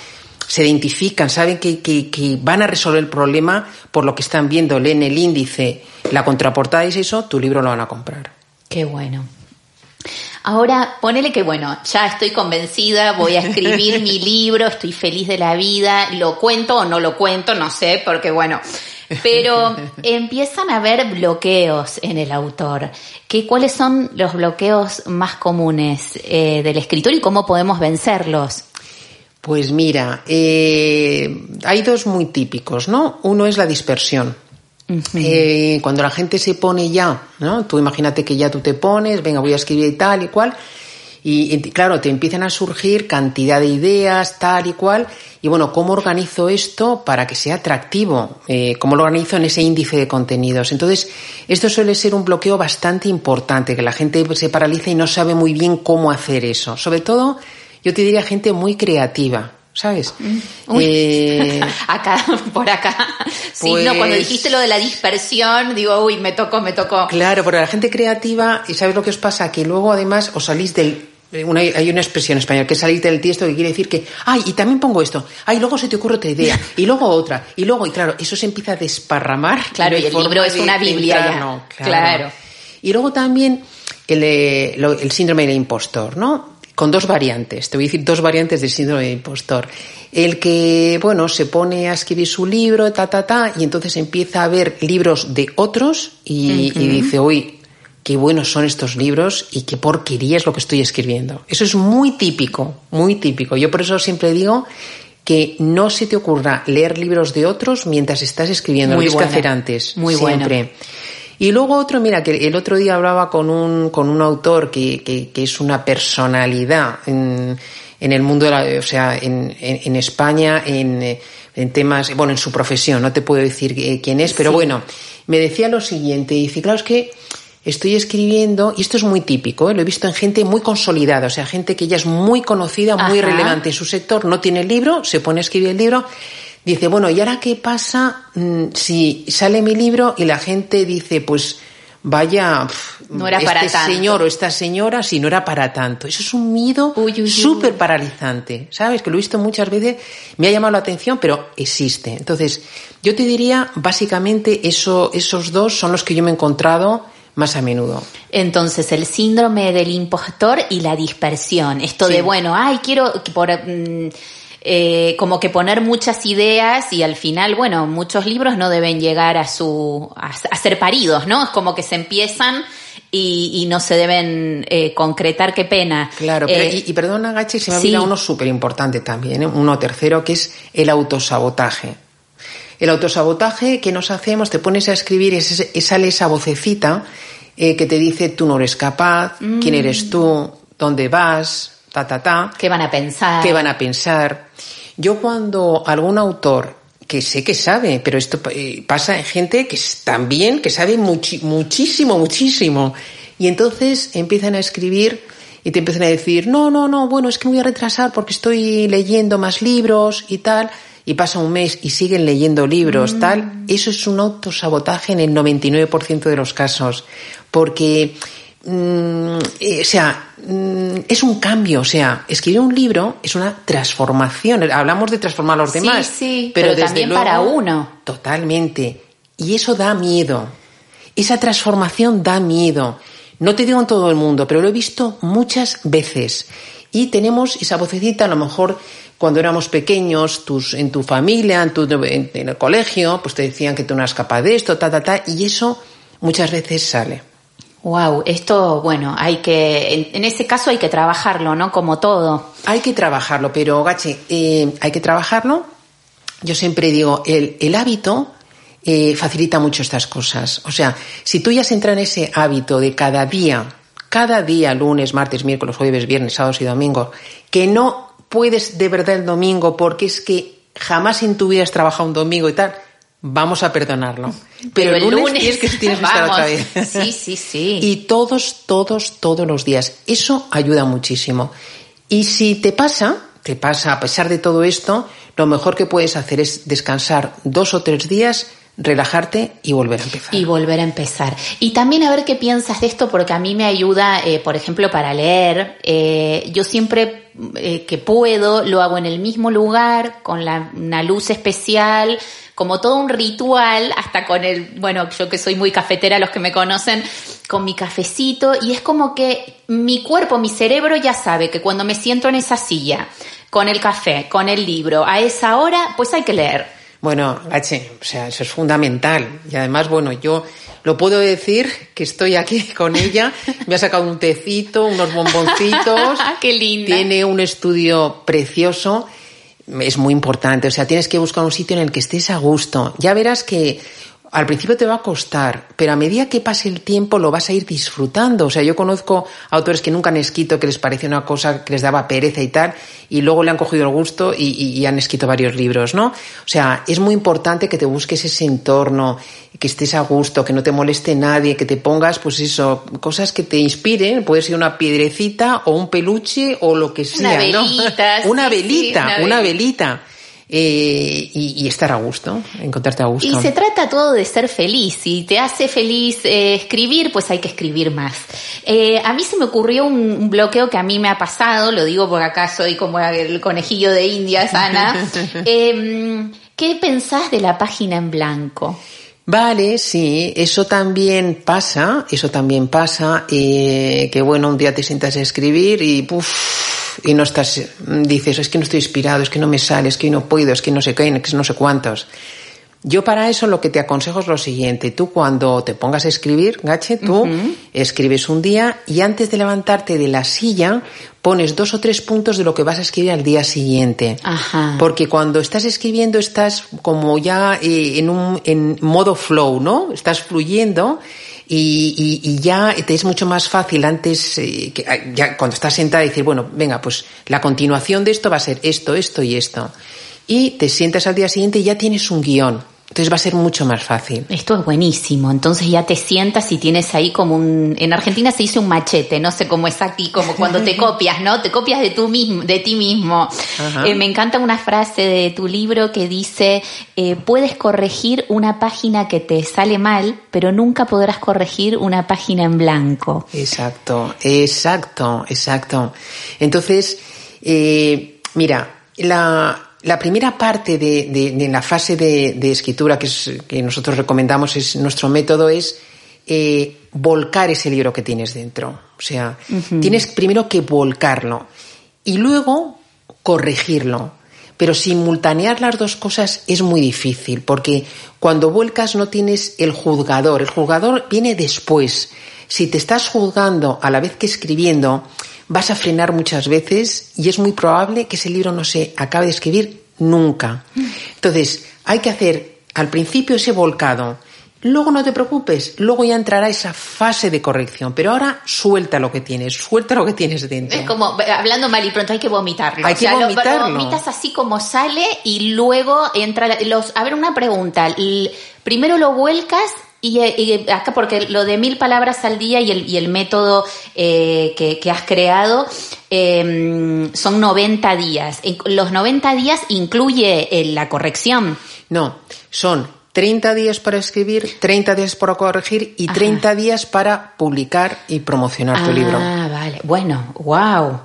[SPEAKER 2] Se identifican, saben que, que, van a resolver el problema por lo que están viendo, leen el índice, la contraportada es eso, tu libro lo van a comprar.
[SPEAKER 1] Qué bueno. Ahora, ponele que bueno, ya estoy convencida, voy a escribir [laughs] mi libro, estoy feliz de la vida, lo cuento o no lo cuento, no sé, porque bueno, pero [laughs] empiezan a haber bloqueos en el autor. ¿Qué, ¿Cuáles son los bloqueos más comunes eh, del escritor y cómo podemos vencerlos?
[SPEAKER 2] Pues mira, eh, hay dos muy típicos, ¿no? Uno es la dispersión. Eh, cuando la gente se pone ya, ¿no? Tú imagínate que ya tú te pones, venga, voy a escribir y tal y cual, Y, y, claro, te empiezan a surgir cantidad de ideas, tal y cual. Y bueno, ¿cómo organizo esto para que sea atractivo? Eh, ¿Cómo lo organizo en ese índice de contenidos? Entonces, esto suele ser un bloqueo bastante importante, que la gente se paraliza y no sabe muy bien cómo hacer eso. Sobre todo, yo te diría gente muy creativa. ¿sabes?
[SPEAKER 1] Uy. Eh, [laughs] acá, por acá. Sí, no, cuando
[SPEAKER 2] pues
[SPEAKER 1] dijiste lo de la dispersión, digo, uy, me tocó, me tocó.
[SPEAKER 2] Claro, pero la gente creativa, ¿y sabes lo que os pasa? Que luego además os salís del... Una, hay una expresión en español que es salir del tiesto que quiere decir que, ay, y también pongo esto, ay, luego se te ocurre otra idea, y luego otra, y luego, y claro, eso se empieza a desparramar.
[SPEAKER 1] Claro, y el libro es una biblia ya.
[SPEAKER 2] No,
[SPEAKER 1] claro. claro.
[SPEAKER 2] Y luego también el, el síndrome del impostor, ¿no? Con dos variantes. Te voy a decir dos variantes del síndrome del impostor. El que, bueno, se pone a escribir su libro, ta, ta, ta, y entonces empieza a ver libros de otros y, uh -huh. y dice, uy, qué buenos son estos libros y qué porquería es lo que estoy escribiendo. Eso es muy típico, muy típico. Yo por eso siempre digo que no se te ocurra leer libros de otros mientras estás escribiendo,
[SPEAKER 1] muy
[SPEAKER 2] lo tienes que hacer antes.
[SPEAKER 1] Muy
[SPEAKER 2] siempre. Y luego otro, mira, que el otro día hablaba con un, con un autor que, que, que es una personalidad en, en, el mundo, de la, o sea, en, en, en España, en, en, temas, bueno, en su profesión, no te puedo decir quién es, pero sí. bueno, me decía lo siguiente, dice, claro, es que estoy escribiendo, y esto es muy típico, ¿eh? lo he visto en gente muy consolidada, o sea, gente que ya es muy conocida, muy
[SPEAKER 1] Ajá.
[SPEAKER 2] relevante en su sector, no tiene el libro, se pone a escribir el libro, dice, bueno, ¿y ahora qué pasa mmm, si sale mi libro y la gente dice, pues vaya, pff,
[SPEAKER 1] no era
[SPEAKER 2] este
[SPEAKER 1] para tanto.
[SPEAKER 2] señor o esta señora, si no era para tanto? Eso es un miedo súper paralizante, ¿sabes? Que lo he visto muchas veces, me ha llamado la atención, pero existe. Entonces, yo te diría, básicamente, eso, esos dos son los que yo me he encontrado más a menudo.
[SPEAKER 1] Entonces, el síndrome del impostor y la dispersión. Esto sí. de, bueno, ay, quiero por... Eh, como que poner muchas ideas y al final, bueno, muchos libros no deben llegar a su a, a ser paridos, ¿no? Es como que se empiezan y, y no se deben eh, concretar, qué pena.
[SPEAKER 2] Claro, pero, eh, y, y, perdona, Gachi, se me ha olvidado sí. uno súper importante también, ¿eh? uno tercero, que es el autosabotaje. El autosabotaje que nos hacemos, te pones a escribir y sale esa vocecita eh, que te dice tú no eres capaz, mm. quién eres tú, dónde vas, ta, ta, ta.
[SPEAKER 1] ¿Qué van a pensar?
[SPEAKER 2] ¿Qué van a pensar? Yo cuando algún autor que sé que sabe, pero esto eh, pasa en gente que también, que sabe muchísimo, muchísimo. Y entonces empiezan a escribir y te empiezan a decir, no, no, no, bueno, es que me voy a retrasar porque estoy leyendo más libros y tal. Y pasa un mes y siguen leyendo libros, mm. tal. Eso es un autosabotaje en el 99% de los casos. Porque Mm, o sea, mm, es un cambio, o sea, escribir un libro es una transformación. Hablamos de transformar a los
[SPEAKER 1] sí,
[SPEAKER 2] demás,
[SPEAKER 1] sí, pero, pero también
[SPEAKER 2] luego,
[SPEAKER 1] para uno.
[SPEAKER 2] Totalmente. Y eso da miedo. Esa transformación da miedo. No te digo en todo el mundo, pero lo he visto muchas veces. Y tenemos esa vocecita, a lo mejor cuando éramos pequeños, tus, en tu familia, en, tu, en, en el colegio, pues te decían que tú no eras capaz de esto, ta, ta, ta, y eso muchas veces sale.
[SPEAKER 1] Wow, esto, bueno, hay que, en, ese caso hay que trabajarlo, ¿no? Como todo.
[SPEAKER 2] Hay que trabajarlo, pero Gache, eh, hay que trabajarlo. Yo siempre digo, el, el hábito eh, facilita mucho estas cosas. O sea, si tú ya has entrado en ese hábito de cada día, cada día, lunes, martes, miércoles, jueves, viernes, sábados y domingos, que no puedes de verdad el domingo porque es que jamás en tu vida has trabajado un domingo y tal, vamos a perdonarlo. Pero,
[SPEAKER 1] Pero
[SPEAKER 2] el lunes, lunes, tienes que, tienes que estar [laughs] otra vez. [laughs]
[SPEAKER 1] Sí, sí, sí.
[SPEAKER 2] Y todos, todos, todos los días. Eso ayuda muchísimo. Y si te pasa, te pasa a pesar de todo esto, lo mejor que puedes hacer es descansar dos o tres días relajarte y volver a empezar.
[SPEAKER 1] Y volver a empezar. Y también a ver qué piensas de esto, porque a mí me ayuda, eh, por ejemplo, para leer. Eh, yo siempre eh, que puedo lo hago en el mismo lugar, con la, una luz especial, como todo un ritual, hasta con el, bueno, yo que soy muy cafetera, los que me conocen, con mi cafecito, y es como que mi cuerpo, mi cerebro ya sabe que cuando me siento en esa silla, con el café, con el libro, a esa hora, pues hay que leer.
[SPEAKER 2] Bueno, H, o sea, eso es fundamental. Y además, bueno, yo lo puedo decir que estoy aquí [laughs] con ella. Me ha sacado un tecito, unos bomboncitos. [laughs]
[SPEAKER 1] ¡Qué linda!
[SPEAKER 2] Tiene un estudio precioso. Es muy importante. O sea, tienes que buscar un sitio en el que estés a gusto. Ya verás que al principio te va a costar, pero a medida que pase el tiempo lo vas a ir disfrutando. O sea, yo conozco autores que nunca han escrito, que les parecía una cosa que les daba pereza y tal, y luego le han cogido el gusto y, y, han escrito varios libros, ¿no? O sea, es muy importante que te busques ese entorno, que estés a gusto, que no te moleste nadie, que te pongas, pues eso, cosas que te inspiren, puede ser una piedrecita o un peluche o lo que sea, [laughs]
[SPEAKER 1] una velita,
[SPEAKER 2] ¿no? una velita, una velita eh, y, estar a gusto, encontrarte a gusto.
[SPEAKER 1] Y se trata todo de ser feliz. Si te hace feliz eh, escribir, pues hay que escribir más. Eh, a mí se me ocurrió un, bloqueo que a mí me ha pasado, lo digo porque acá soy como el conejillo de Indias, Ana. [laughs] Em, ¿Qué pensás de la página en blanco?
[SPEAKER 2] Vale, sí, eso también pasa, eso también pasa, que bueno, un día te sientas a escribir y puff, y no estás, dices, es que no estoy inspirado, es que no me sale, es que no puedo, es que no sé qué, es que no sé cuántos. Yo para eso lo que te aconsejo es lo siguiente. Tú cuando te pongas a escribir, Gache, tú escribes un día y antes de levantarte de la silla pones dos o tres puntos de lo que vas a escribir al día siguiente.
[SPEAKER 1] Ajá.
[SPEAKER 2] Porque cuando estás escribiendo estás como ya eh, en un en modo flow, ¿no? Estás fluyendo y, y, ya te es mucho más fácil antes, eh, que, ah, ya cuando estás sentada, decir, bueno, venga, pues la continuación de esto va a ser esto, esto y esto. Y te sientas al día siguiente y ya tienes un guion. Entonces va a ser mucho más fácil.
[SPEAKER 1] Esto es buenísimo. Entonces ya te sientas y tienes ahí como un, en Argentina se dice un machete, no sé cómo es aquí, como cuando te [laughs] copias, ¿no? Te copias de tú mismo, de ti mismo. Eh, me encanta una frase de tu libro que dice, eh, puedes corregir una página que te sale mal, pero nunca podrás corregir una página en blanco.
[SPEAKER 2] Exacto, exacto, exacto. Entonces, eh, mira, la, la primera parte de, de, la fase de, escritura que, es, que, nosotros recomendamos, es nuestro método, es eh, volcar ese libro que tienes dentro. O sea, tienes primero que volcarlo y luego corregirlo. Pero simultanear las dos cosas es muy difícil, porque cuando vuelcas no tienes el juzgador. El juzgador viene después. Si te estás juzgando a la vez que escribiendo, vas a frenar muchas veces y es muy probable que ese libro no se acabe de escribir nunca. Entonces, hay que hacer al principio ese volcado. Luego no te preocupes, luego ya entrará esa fase de corrección, pero ahora suelta lo que tienes, suelta lo que tienes dentro.
[SPEAKER 1] Es como, hablando mal y pronto, hay que vomitarlo.
[SPEAKER 2] Hay que vomitarlo.
[SPEAKER 1] Lo, vomitas así como sale y luego entra los... A ver, una pregunta. Primero lo vuelcas y, acá, porque lo de mil palabras al día y el, y el método eh, que, has creado em, son 90 días. ¿Los 90 días incluye eh, la corrección?
[SPEAKER 2] No, son 30 días para escribir, 30 días para corregir y 30 días para publicar y promocionar tu libro.
[SPEAKER 1] Ah, vale. Bueno, wow.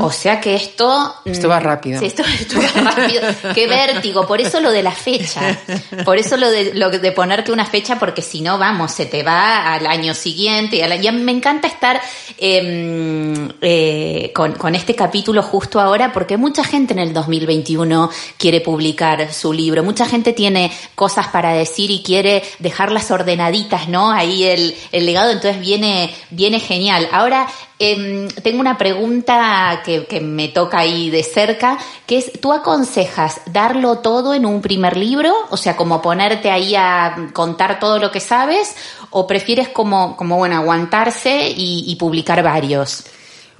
[SPEAKER 1] O sea que esto...
[SPEAKER 2] Esto va rápido.
[SPEAKER 1] Sí, [laughs] esto, va rápido. Qué vértigo. Por eso lo de la fecha. Por eso lo de, lo de ponerte una fecha, porque si no, vamos, se te va al año siguiente. Y, me encanta estar em, eh, con, con este capítulo justo ahora, porque mucha gente en el 2021 quiere publicar su libro. Mucha gente tiene cosas para decir y quiere dejarlas ordenaditas, ¿no? Ahí el, el legado, entonces viene, viene genial. Ahora, Em, tengo una pregunta que, que, me toca ahí de cerca, que es, ¿tú aconsejas darlo todo en un primer libro? O sea, como ponerte ahí a contar todo lo que sabes, o prefieres como, como bueno, aguantarse y, y publicar varios?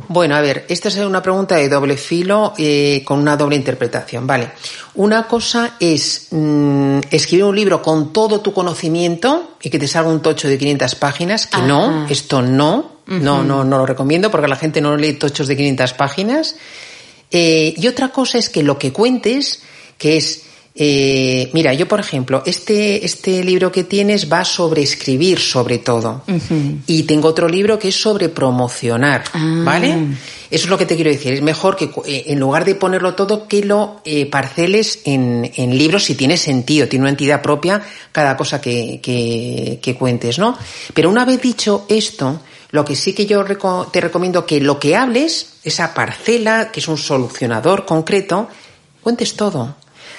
[SPEAKER 2] Bueno, a ver, esta es una pregunta de doble filo eh, con una doble interpretación. Vale, una cosa es mm, escribir un libro con todo tu conocimiento y que te salga un tocho de 500 páginas, que no, esto no, no, no, no lo recomiendo porque la gente no lee tochos de 500 páginas. Eh, y otra cosa es que lo que cuentes, que es eh, mira, yo por ejemplo, este, este libro que tienes va sobre escribir sobre todo. Y tengo otro libro que es sobre promocionar, ah. ¿vale? Eso es lo que te quiero decir. Es mejor que eh, en lugar de ponerlo todo, que lo eh, parceles en, en, libros si tiene sentido, tiene una entidad propia cada cosa que, que, que cuentes, ¿no? Pero una vez dicho esto, lo que sí que yo te recomiendo que lo que hables, esa parcela, que es un solucionador concreto, cuentes todo.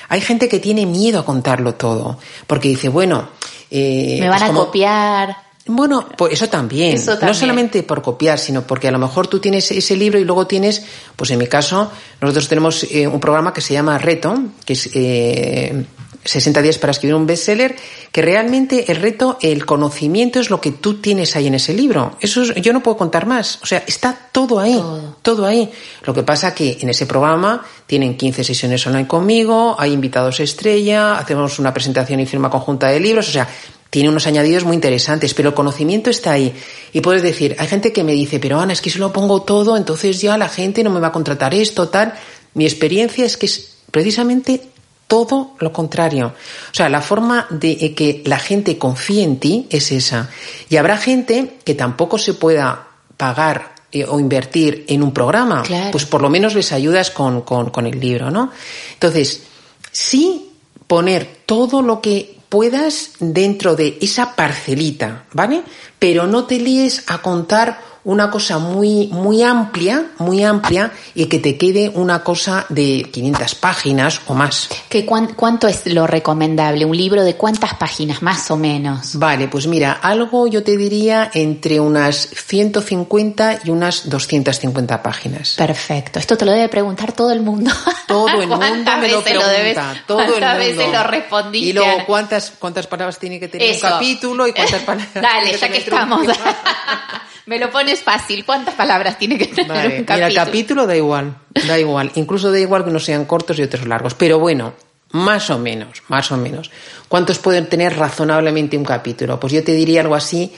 [SPEAKER 2] Hay gente que tiene miedo a contarlo todo, porque dice, bueno...
[SPEAKER 1] Eh, Me van a copiar.
[SPEAKER 2] Bueno, pues eso también. No solamente por copiar, sino porque a lo mejor tú tienes ese libro y luego tienes, pues en mi caso, nosotros tenemos eh, un programa que se llama Reto, que es eh, 60 días para escribir un bestseller, que realmente el reto, el conocimiento es lo que tú tienes ahí en ese libro. Eso es- yo no puedo contar más. O sea, está todo ahí,
[SPEAKER 1] Todo.
[SPEAKER 2] todo ahí. Lo que pasa que en ese programa tienen 15 sesiones online conmigo, hay invitados estrella, hacemos una presentación y firma conjunta de libros, o sea, tiene unos añadidos muy interesantes, pero el conocimiento está ahí. Y puedes decir, hay gente que me dice, pero Ana, es que si lo pongo todo, entonces ya la gente no me va a contratar esto, tal. Mi experiencia es que es precisamente todo lo contrario. O sea, la forma de que la gente confíe en ti es esa. Y habrá gente que tampoco se pueda pagar eh, o invertir en un programa.
[SPEAKER 1] Claro.
[SPEAKER 2] Pues por lo menos les ayudas con, con, con el libro, ¿no? Entonces, sí poner todo lo que puedas dentro de esa parcelita, ¿vale? Pero no te líes a contar una cosa muy, muy amplia, muy amplia, y que te quede una cosa de 500 páginas o más.
[SPEAKER 1] ¿Qué, cuán- ¿Cuánto es lo recomendable? ¿Un libro de cuántas páginas, más o menos?
[SPEAKER 2] Vale, pues mira, algo yo te diría entre unas 150 y unas 250 páginas.
[SPEAKER 1] Perfecto. Esto te lo debe preguntar todo el mundo. [laughs]
[SPEAKER 2] Todo el mundo
[SPEAKER 1] ¿Cuántas
[SPEAKER 2] me lo pregunta,
[SPEAKER 1] debes-
[SPEAKER 2] todo el mundo.
[SPEAKER 1] ¿Cuántas veces lo respondiste?
[SPEAKER 2] Y luego, ¿cuántas, cuántas palabras tiene que tener
[SPEAKER 1] Eso.
[SPEAKER 2] un capítulo y cuántas [laughs] palabras
[SPEAKER 1] Dale, ya que estamos. [laughs] Me lo pones fácil. ¿Cuántas palabras tiene que tener
[SPEAKER 2] Vale,
[SPEAKER 1] un
[SPEAKER 2] mira,
[SPEAKER 1] capítulo?
[SPEAKER 2] el capítulo da igual, da igual. Incluso da igual que unos sean cortos y otros largos. Pero bueno, más o menos, más o menos. ¿Cuántos pueden tener razonablemente un capítulo? Pues yo te diría algo así,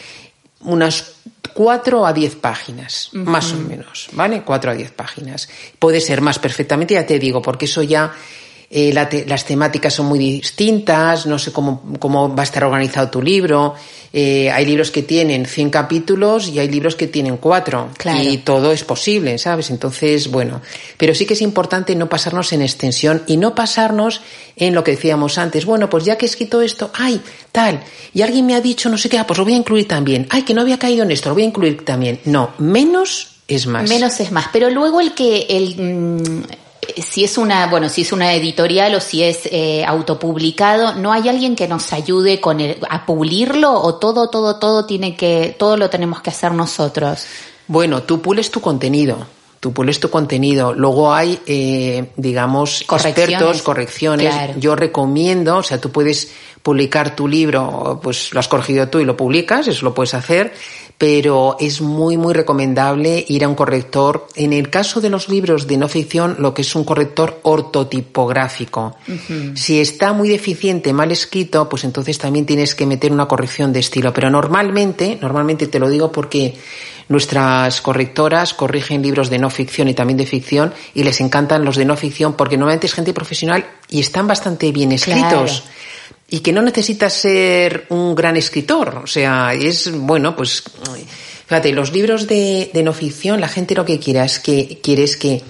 [SPEAKER 2] unas 4 a 10 páginas, más o menos, ¿vale? 4 a 10 páginas. Puede ser más perfectamente, ya te digo, porque eso ya eh, la te- las temáticas son muy distintas, no sé cómo, cómo va a estar organizado tu libro. Eh, hay libros que tienen 100 capítulos y hay libros que tienen 4.
[SPEAKER 1] Claro.
[SPEAKER 2] Y todo es posible, ¿sabes? Entonces, bueno, pero sí que es importante no pasarnos en extensión y no pasarnos en lo que decíamos antes. Bueno, pues ya que he escrito esto, ay, tal, y alguien me ha dicho no sé qué, ah, pues lo voy a incluir también. Ay, que no había caído en esto, lo voy a incluir también. No, menos es más.
[SPEAKER 1] Menos es más. Pero luego el que, el, mm, si es una, bueno, si es una editorial o si es eh, autopublicado, ¿no hay alguien que nos ayude con el, a pulirlo o todo, todo, todo tiene que, todo lo tenemos que hacer nosotros?
[SPEAKER 2] Bueno, tú pules tu contenido. Tú pules tu contenido. Luego hay, eh, digamos,
[SPEAKER 1] Correcciones.
[SPEAKER 2] expertos, correcciones.
[SPEAKER 1] Claro.
[SPEAKER 2] Yo recomiendo, o sea, tú puedes publicar tu libro, pues lo has corregido tú y lo publicas, eso lo puedes hacer, pero es muy, muy recomendable ir a un corrector. En el caso de los libros de no ficción, lo que es un corrector ortotipográfico. Si está muy deficiente, mal escrito, pues entonces también tienes que meter una corrección de estilo. Pero normalmente, normalmente te lo digo porque nuestras correctoras corrigen libros de no ficción y también de ficción y les encantan los de no ficción porque normalmente es gente profesional y están bastante bien escritos.
[SPEAKER 1] Claro.
[SPEAKER 2] Y que no necesitas ser un gran escritor. O sea, es, bueno, pues, fíjate, los libros de, de no ficción, la gente lo que quiere es que, quiere es que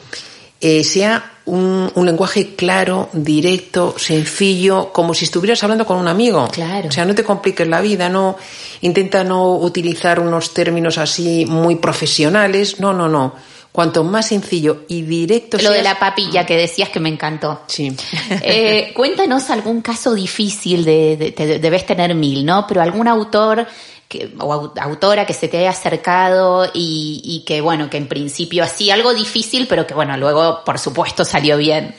[SPEAKER 2] eh, sea un, un lenguaje claro, directo, sencillo, como si estuvieras hablando con un amigo.
[SPEAKER 1] Claro.
[SPEAKER 2] O sea, no te compliques la vida, no intenta no utilizar unos términos así muy profesionales. No, no, no. Cuanto más sencillo y directo
[SPEAKER 1] Lo de la papilla que decías que me encantó.
[SPEAKER 2] Sí. [laughs]
[SPEAKER 1] Eh, cuéntanos algún caso difícil de, de- debes tener mil, ¿no? Pero algún autor que, o au- autora que se te haya acercado y, y que, bueno, que en principio así algo difícil, pero que, bueno, luego, por supuesto, salió bien.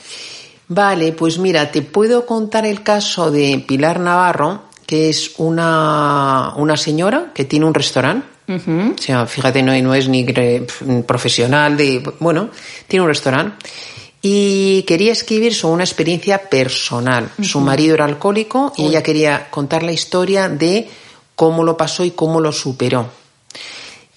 [SPEAKER 2] Vale, pues mira, te puedo contar el caso de Pilar Navarro, que es una, una señora que tiene un restaurante. O sea, fíjate, no, no es ni profesional, de, bueno, tiene un restaurante. Y quería escribir sobre una experiencia personal. Su marido era alcohólico y ella quería contar la historia de cómo lo pasó y cómo lo superó.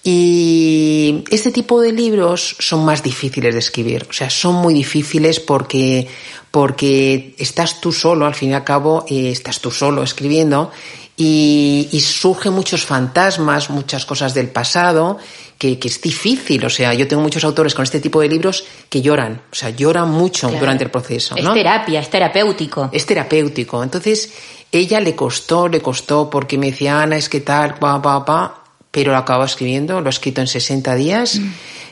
[SPEAKER 2] Y este tipo de libros son más difíciles de escribir, o sea, son muy difíciles porque, porque estás tú solo, al fin y al cabo, eh, estás tú solo escribiendo y, y surgen muchos fantasmas, muchas cosas del pasado, que, que es difícil, o sea, yo tengo muchos autores con este tipo de libros que lloran, o sea, lloran mucho
[SPEAKER 1] Claro.
[SPEAKER 2] durante el proceso.
[SPEAKER 1] Es
[SPEAKER 2] ¿no?
[SPEAKER 1] terapia, es terapéutico.
[SPEAKER 2] es terapéutico. Entonces, ella le costó, le costó, porque me decía, Ana, es que tal, pa, pa, pa, pero lo acabó escribiendo, lo ha escrito en 60 días.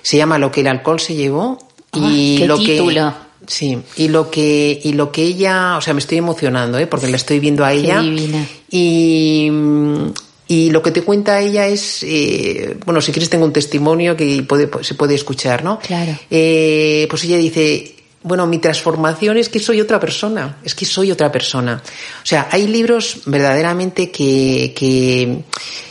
[SPEAKER 2] Se llama Lo que el alcohol se llevó. Y
[SPEAKER 1] Ah, qué
[SPEAKER 2] lo
[SPEAKER 1] título.
[SPEAKER 2] que. Sí, y lo que, y lo que ella, o sea, me estoy emocionando, ¿eh? porque la estoy viendo a ella.
[SPEAKER 1] divina.
[SPEAKER 2] Y, y lo que te cuenta ella es, eh, bueno, si quieres tengo un testimonio que puede, se puede escuchar, ¿no?
[SPEAKER 1] Claro.
[SPEAKER 2] Eh, pues ella dice, bueno, mi transformación es que soy otra persona, es que soy otra persona. O sea, hay libros verdaderamente que, que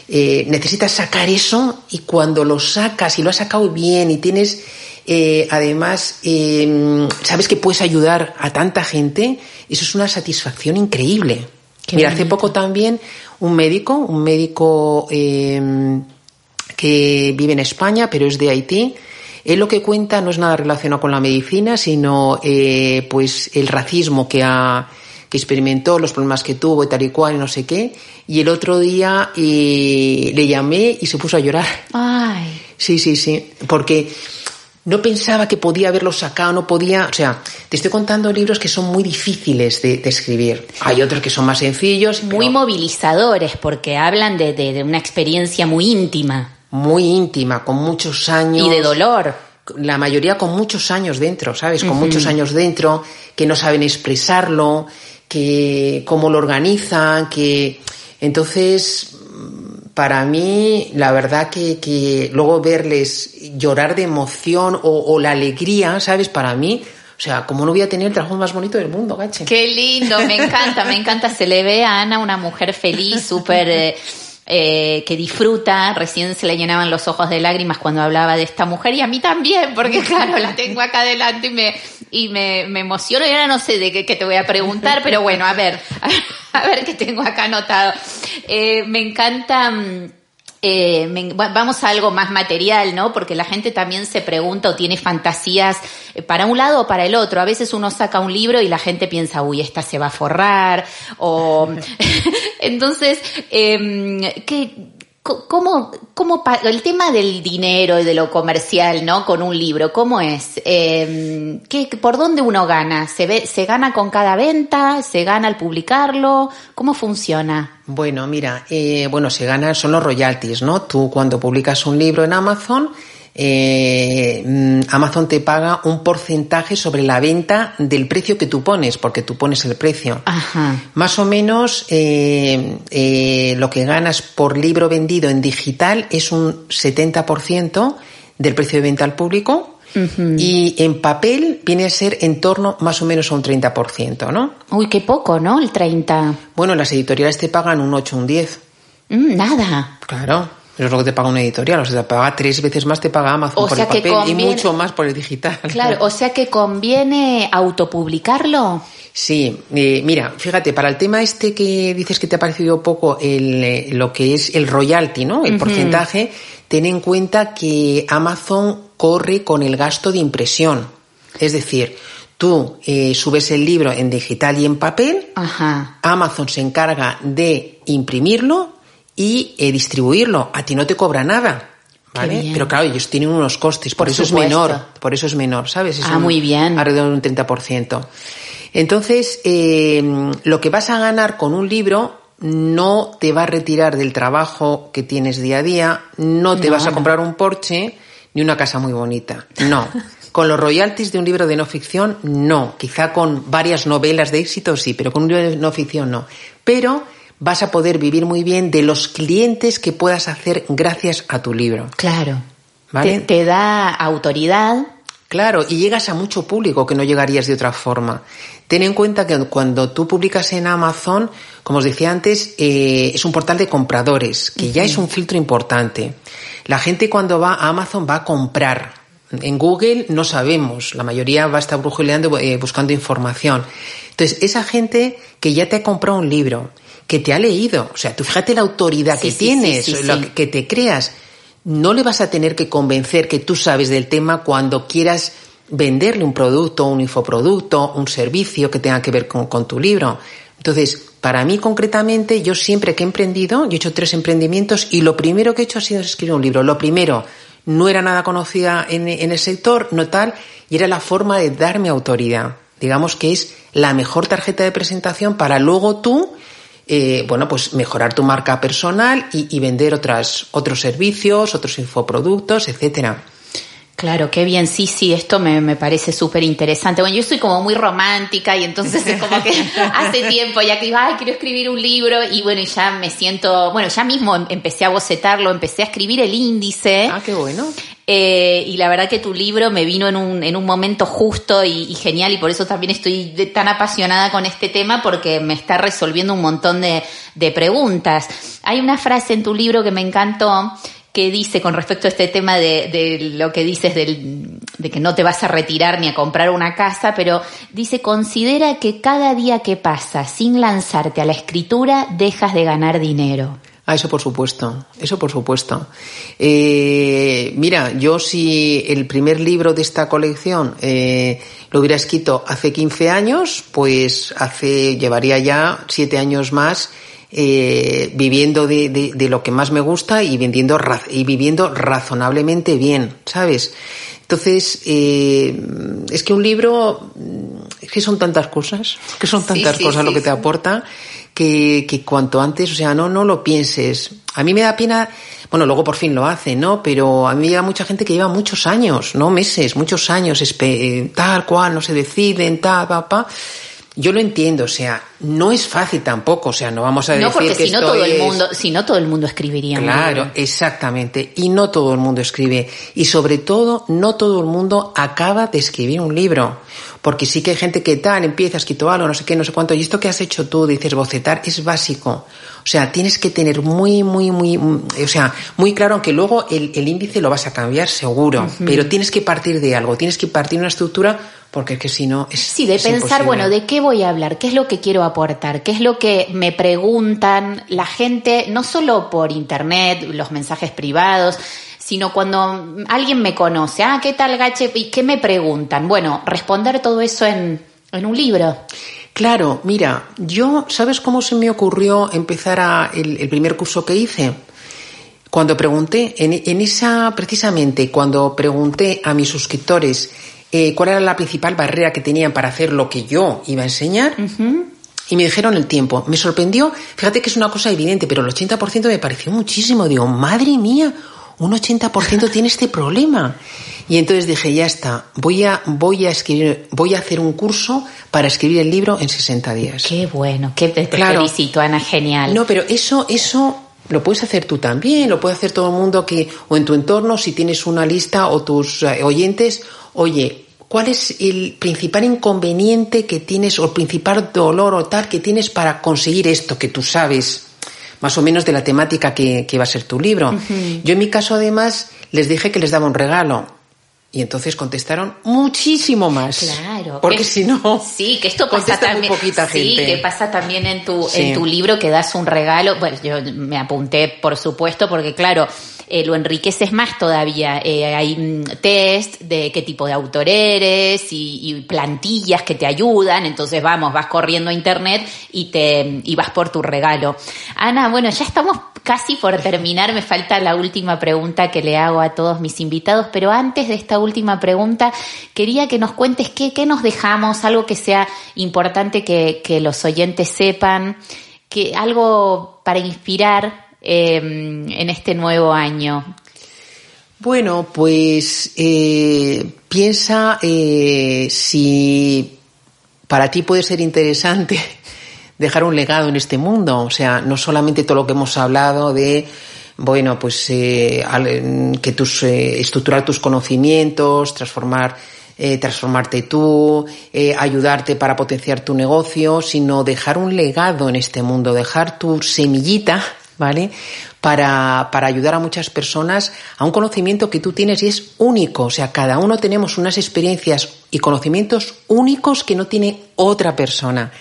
[SPEAKER 2] eh, necesitas sacar eso y cuando lo sacas y lo has sacado bien y tienes, eh, además, eh, sabes que puedes ayudar a tanta gente, eso es una satisfacción increíble.
[SPEAKER 1] Qué
[SPEAKER 2] Mira, hace poco también un médico, un médico eh, que vive en España, pero es de Haití, él lo que cuenta no es nada relacionado con la medicina, sino eh, pues el racismo que ha que experimentó, los problemas que tuvo y tal y cual y no sé qué. Y el otro día eh, le llamé y se puso a llorar.
[SPEAKER 1] Ay,
[SPEAKER 2] Sí, sí, sí. Porque no pensaba que podía haberlo sacado, no podía. O sea, te estoy contando libros que son muy difíciles de, de escribir. Hay otros que son más sencillos.
[SPEAKER 1] muy
[SPEAKER 2] pero
[SPEAKER 1] movilizadores porque hablan de, de- de una experiencia muy íntima
[SPEAKER 2] muy íntima, con muchos años.
[SPEAKER 1] y de dolor.
[SPEAKER 2] la mayoría con muchos años dentro, ¿sabes? Con muchos años dentro, que no saben expresarlo, que cómo lo organizan, que entonces para mí la verdad que, que luego verles llorar de emoción o, o la alegría, ¿sabes? Para mí, o sea, como no voy a tener el trabajo más bonito del mundo, gache.
[SPEAKER 1] Qué lindo, me encanta, me encanta. Se le ve a Ana una mujer feliz, súper eh, que disfruta. Recién se le llenaban los ojos de lágrimas cuando hablaba de esta mujer y a mí también, porque [laughs] claro, la tengo acá adelante y me y me, me emociono y ahora no sé de qué, te voy a preguntar, pero bueno, a ver, [laughs] a ver qué tengo acá anotado. Eh, me encanta. Eh, vamos a algo más material, ¿no? Porque la gente también se pregunta o tiene fantasías eh, para un lado o para el otro. A veces uno saca un libro y la gente piensa, uy, esta se va a forrar. O [laughs] entonces, eh, ¿qué, cómo, cómo el tema del dinero y de lo comercial, ¿no? Con un libro, ¿cómo es? Eh, ¿qué, ¿Por dónde uno gana? ¿Se ve, se gana con cada venta? ¿Se gana al publicarlo? ¿Cómo funciona?
[SPEAKER 2] Bueno, mira, eh, bueno, se ganan, son los royalties, ¿no? Tú cuando publicas un libro en Amazon, eh, mm, Amazon te paga un porcentaje sobre la venta del precio que tú pones, porque tú pones el precio.
[SPEAKER 1] Ajá.
[SPEAKER 2] Más o menos eh, eh, lo que ganas por libro vendido en digital es un 70% del precio de venta al público y en papel viene a ser en torno más o menos a un 30%, ¿no?
[SPEAKER 1] Uy, qué poco, ¿no? El 30.
[SPEAKER 2] Bueno, las editoriales te pagan un 8, un 10.
[SPEAKER 1] Mm, nada.
[SPEAKER 2] Claro, eso es lo que te paga una editorial. O sea, te paga tres veces más, te paga Amazon
[SPEAKER 1] O
[SPEAKER 2] por
[SPEAKER 1] sea
[SPEAKER 2] el
[SPEAKER 1] que
[SPEAKER 2] papel y mucho más por el digital.
[SPEAKER 1] Claro, o sea que conviene autopublicarlo.
[SPEAKER 2] Sí, eh, mira, fíjate, para el tema este que dices que te ha parecido poco el, eh, lo que es el royalty, ¿no? El porcentaje, ten en cuenta que Amazon corre con el gasto de impresión. Es decir, tú eh, subes el libro en digital y en papel,
[SPEAKER 1] Ajá.
[SPEAKER 2] Amazon se encarga de imprimirlo y eh, distribuirlo. A ti no te cobra nada. ¿Vale? Pero claro, ellos tienen unos costes, por,
[SPEAKER 1] Por
[SPEAKER 2] eso
[SPEAKER 1] supuesto.
[SPEAKER 2] es menor, por eso es menor, ¿sabes? Es
[SPEAKER 1] Ah,
[SPEAKER 2] un-
[SPEAKER 1] muy bien.
[SPEAKER 2] Alrededor de un 30%. Entonces, eh, lo que vas a ganar con un libro no te va a retirar del trabajo que tienes día a día, no te
[SPEAKER 1] No,
[SPEAKER 2] vas a comprar un Porsche ni una casa muy bonita. No. [laughs] Con los royalties de un libro de no ficción, no. Quizá con varias novelas de éxito, sí, pero con un libro de no ficción, no. Pero vas a poder vivir muy bien de los clientes que puedas hacer gracias a tu libro.
[SPEAKER 1] Claro.
[SPEAKER 2] ¿Vale?
[SPEAKER 1] Te, te da autoridad.
[SPEAKER 2] Claro, y llegas a mucho público que no llegarías de otra forma. Ten en cuenta que cuando tú publicas en Amazon, como os decía antes, eh, es un portal de compradores, que ya es un filtro importante. La gente cuando va a Amazon va a comprar. En Google no sabemos, la mayoría va a estar brujuleando eh, buscando información. Entonces, esa gente que ya te ha comprado un libro, que te ha leído, o sea, tú fíjate la autoridad
[SPEAKER 1] Sí,
[SPEAKER 2] que
[SPEAKER 1] sí,
[SPEAKER 2] tienes,
[SPEAKER 1] sí,
[SPEAKER 2] lo que- que te creas, no le vas a tener que convencer que tú sabes del tema cuando quieras venderle un producto, un infoproducto, un servicio que tenga que ver con, con tu libro. Entonces, para mí concretamente, yo siempre que he emprendido, yo he hecho tres emprendimientos y lo primero que he hecho ha sido escribir un libro. Lo primero, no era nada conocida en, en el sector, no tal, y era la forma de darme autoridad. Digamos que es la mejor tarjeta de presentación para luego tú eh, bueno, pues mejorar tu marca personal y, y vender otras, otros servicios, otros infoproductos, etcétera.
[SPEAKER 1] Claro, qué bien, sí, sí, esto me, me parece súper interesante. Bueno, yo soy como muy romántica y entonces es como que [laughs] hace tiempo ya que digo, ay, quiero escribir un libro y bueno, ya me siento, bueno, ya mismo em- empecé a bocetarlo, empecé a escribir el índice.
[SPEAKER 2] Ah, qué bueno.
[SPEAKER 1] Eh, y la verdad que tu libro me vino en un, en un momento justo y, genial y por eso también estoy tan apasionada con este tema porque me está resolviendo un montón de, de preguntas. Hay una frase en tu libro que me encantó que dice con respecto a este tema de, de lo que dices del, de que no te vas a retirar ni a comprar una casa, pero dice, considera que cada día que pasa sin lanzarte a la escritura dejas de ganar dinero.
[SPEAKER 2] Ah, eso por supuesto, eso por supuesto. Eh, mira, yo si el primer libro de esta colección eh, lo hubiera escrito hace 15 años, pues hace llevaría ya siete años más eh, viviendo de, de, lo que más me gusta y, vendiendo, y viviendo razonablemente bien, ¿sabes? Entonces, eh, es que un libro, es que son tantas cosas, que son tantas cosas lo que te aporta, que, que cuanto antes, o sea, no, no lo pienses. A mí me da pena, bueno, luego por fin lo hace, ¿no? Pero a mí me mucha gente que lleva muchos años, no meses, muchos años, tal cual, no se deciden, tal, papá. Pa, yo lo entiendo, o sea, no es fácil tampoco, o sea, no vamos a decir
[SPEAKER 1] no, porque
[SPEAKER 2] que
[SPEAKER 1] si no todo el mundo, si no todo el mundo escribiría.
[SPEAKER 2] Claro, exactamente, y no todo el mundo escribe, y sobre todo no todo el mundo acaba de escribir un libro, porque sí que hay gente que tal empieza, escrito algo, no sé qué, no sé cuánto, y esto que has hecho tú, dices bocetar, es básico. O sea, tienes que tener muy, muy, muy, o sea, muy claro, aunque luego el, índice lo vas a cambiar seguro, pero tienes que partir de algo, tienes que partir de una estructura porque es que si no es
[SPEAKER 1] Sí, de pensar, bueno, ¿de qué voy a hablar? ¿Qué es lo que quiero aportar? ¿Qué es lo que me preguntan la gente, no solo por internet, los mensajes privados, sino cuando alguien me conoce, ah, ¿qué tal Gache? ¿Y qué me preguntan? Bueno, responder todo eso en, en un libro.
[SPEAKER 2] Claro, mira, yo, ¿sabes cómo se me ocurrió empezar a el, primer curso que hice? Cuando pregunté, en, en, esa, precisamente, cuando pregunté a mis suscriptores eh, cuál era la principal barrera que tenían para hacer lo que yo iba a enseñar. Y me dijeron el tiempo. Me sorprendió, fíjate que es una cosa evidente, pero el 80% me pareció muchísimo. Digo, madre mía, un 80% tiene este problema. Y entonces dije, ya está, voy a, voy a escribir, voy a hacer un curso para escribir el libro en 60 días.
[SPEAKER 1] Qué bueno, qué te, felicito, Ana, genial.
[SPEAKER 2] No, pero eso, eso lo puedes hacer tú también, lo puede hacer todo el mundo que, o en tu entorno, si tienes una lista o tus eh, oyentes, oye, ¿cuál es el principal inconveniente que tienes o el principal dolor o tal que tienes para conseguir esto que tú sabes? Más o menos de la temática que, va a ser tu libro. Yo en mi caso además les dije que les daba un regalo y entonces contestaron muchísimo más.
[SPEAKER 1] Claro.
[SPEAKER 2] Porque si no.
[SPEAKER 1] Sí, que esto pasa también.
[SPEAKER 2] Poquita
[SPEAKER 1] sí, que pasa también en tu, en tu libro que das un regalo. Bueno, yo me apunté, por supuesto, porque claro, eh, lo enriqueces más todavía. Eh, hay mm, test de qué tipo de autor eres y, y, plantillas que te ayudan. Entonces vamos, vas corriendo a internet y te, y vas por tu regalo. Ana, bueno, ya estamos casi por terminar. Me falta la última pregunta que le hago a todos mis invitados, pero antes de esta última pregunta, quería que nos cuentes qué, qué nos dejamos, algo que sea importante que, que los oyentes sepan, que algo para inspirar eh, en este nuevo año.
[SPEAKER 2] Bueno, pues eh, piensa eh, si para ti puede ser interesante [laughs] dejar un legado en este mundo, o sea, no solamente todo lo que hemos hablado de bueno, pues eh, que tus, eh, estructurar tus conocimientos, transformar, eh, transformarte tú, eh, ayudarte para potenciar tu negocio, sino dejar un legado en este mundo, dejar tu semillita, ¿vale? Para, para ayudar a muchas personas a un conocimiento que tú tienes y es único. O sea, cada uno tenemos unas experiencias y conocimientos únicos que no tiene otra persona.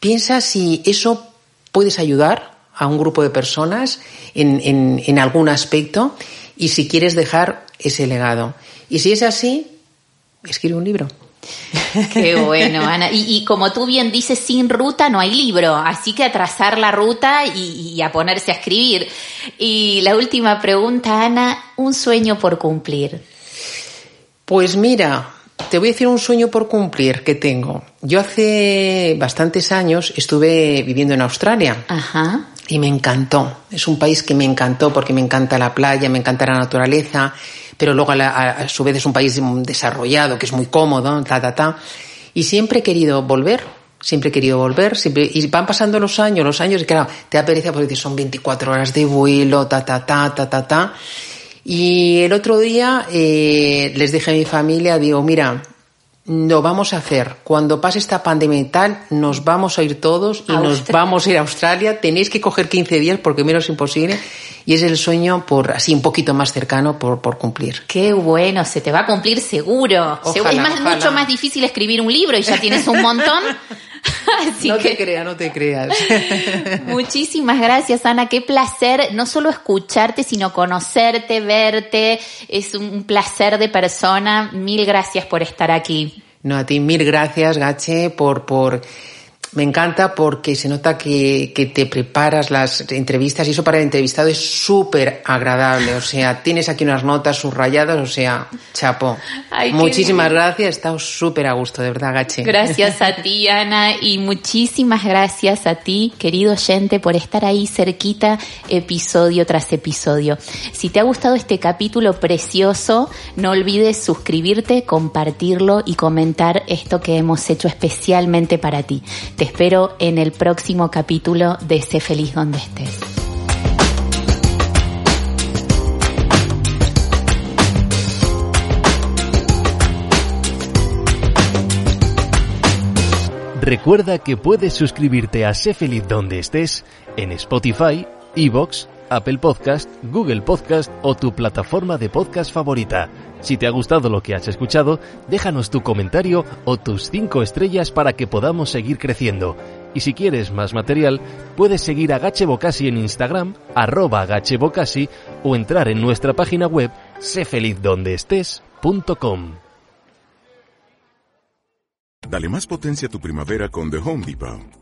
[SPEAKER 2] Piensa si eso puedes ayudar a un grupo de personas en, en, en algún aspecto y si quieres dejar ese legado. Y si es así, escribe un libro. [laughs]
[SPEAKER 1] Qué bueno, Ana. Y, y, como tú bien dices, sin ruta no hay libro, así que a trazar la ruta y, y, a ponerse a escribir. Y la última pregunta, Ana, un sueño por cumplir.
[SPEAKER 2] Pues mira, te voy a decir un sueño por cumplir que tengo. Yo hace bastantes años estuve viviendo en Australia.
[SPEAKER 1] Ajá
[SPEAKER 2] y me encantó. Es un país que me encantó porque me encanta la playa, me encanta la naturaleza, pero luego a, su vez es un país desarrollado, que es muy cómodo, ta, ta, ta. Y siempre he querido volver, siempre he querido volver, siempre, y van pasando los años, los años, y claro, te da pereza porque son 24 horas de vuelo, ta, ta, ta, ta, ta, ta. Y el otro día eh, les dije a mi familia, digo, mira, lo vamos a hacer. Cuando pase esta pandemia y tal, nos vamos a ir todos y nos vamos a ir a Australia. Tenéis que coger 15 días porque menos imposible. Y es el sueño por así un poquito más cercano por, por cumplir.
[SPEAKER 1] Qué bueno, se te va a cumplir seguro. es más, mucho más difícil escribir un libro y ya tienes un montón. [laughs]
[SPEAKER 2] no te creas, no te creas. [laughs]
[SPEAKER 1] Muchísimas gracias, Ana. Qué placer no solo escucharte, sino conocerte, verte. Es un placer de persona. Mil gracias por estar aquí.
[SPEAKER 2] No, a ti mil gracias, Gache, por, por me encanta porque se nota que, que te preparas las entrevistas y eso para el entrevistado es súper agradable. O sea, tienes aquí unas notas subrayadas, o sea, chapo. muchísimas gracias, he estado súper a gusto, de verdad, Gache.
[SPEAKER 1] Gracias a ti, Ana, y muchísimas gracias a ti, querido oyente, por estar ahí cerquita, episodio tras episodio. Si te ha gustado este capítulo precioso, no olvides suscribirte, compartirlo y comentar esto que hemos hecho especialmente para ti. Te espero en el próximo capítulo de Sé feliz donde estés.
[SPEAKER 3] Recuerda que puedes suscribirte a Sé feliz donde estés en Spotify, Evox, Apple Podcast, Google Podcast o tu plataforma de podcast favorita. Si te ha gustado lo que has escuchado, déjanos tu comentario o tus 5 estrellas para que podamos seguir creciendo. Y si quieres más material, puedes seguir a Gachebocasi en Instagram, arroba Gachebocasi, o entrar en nuestra página web séfelizdondeestés.com.
[SPEAKER 4] Dale más potencia a tu primavera con The Home Depot.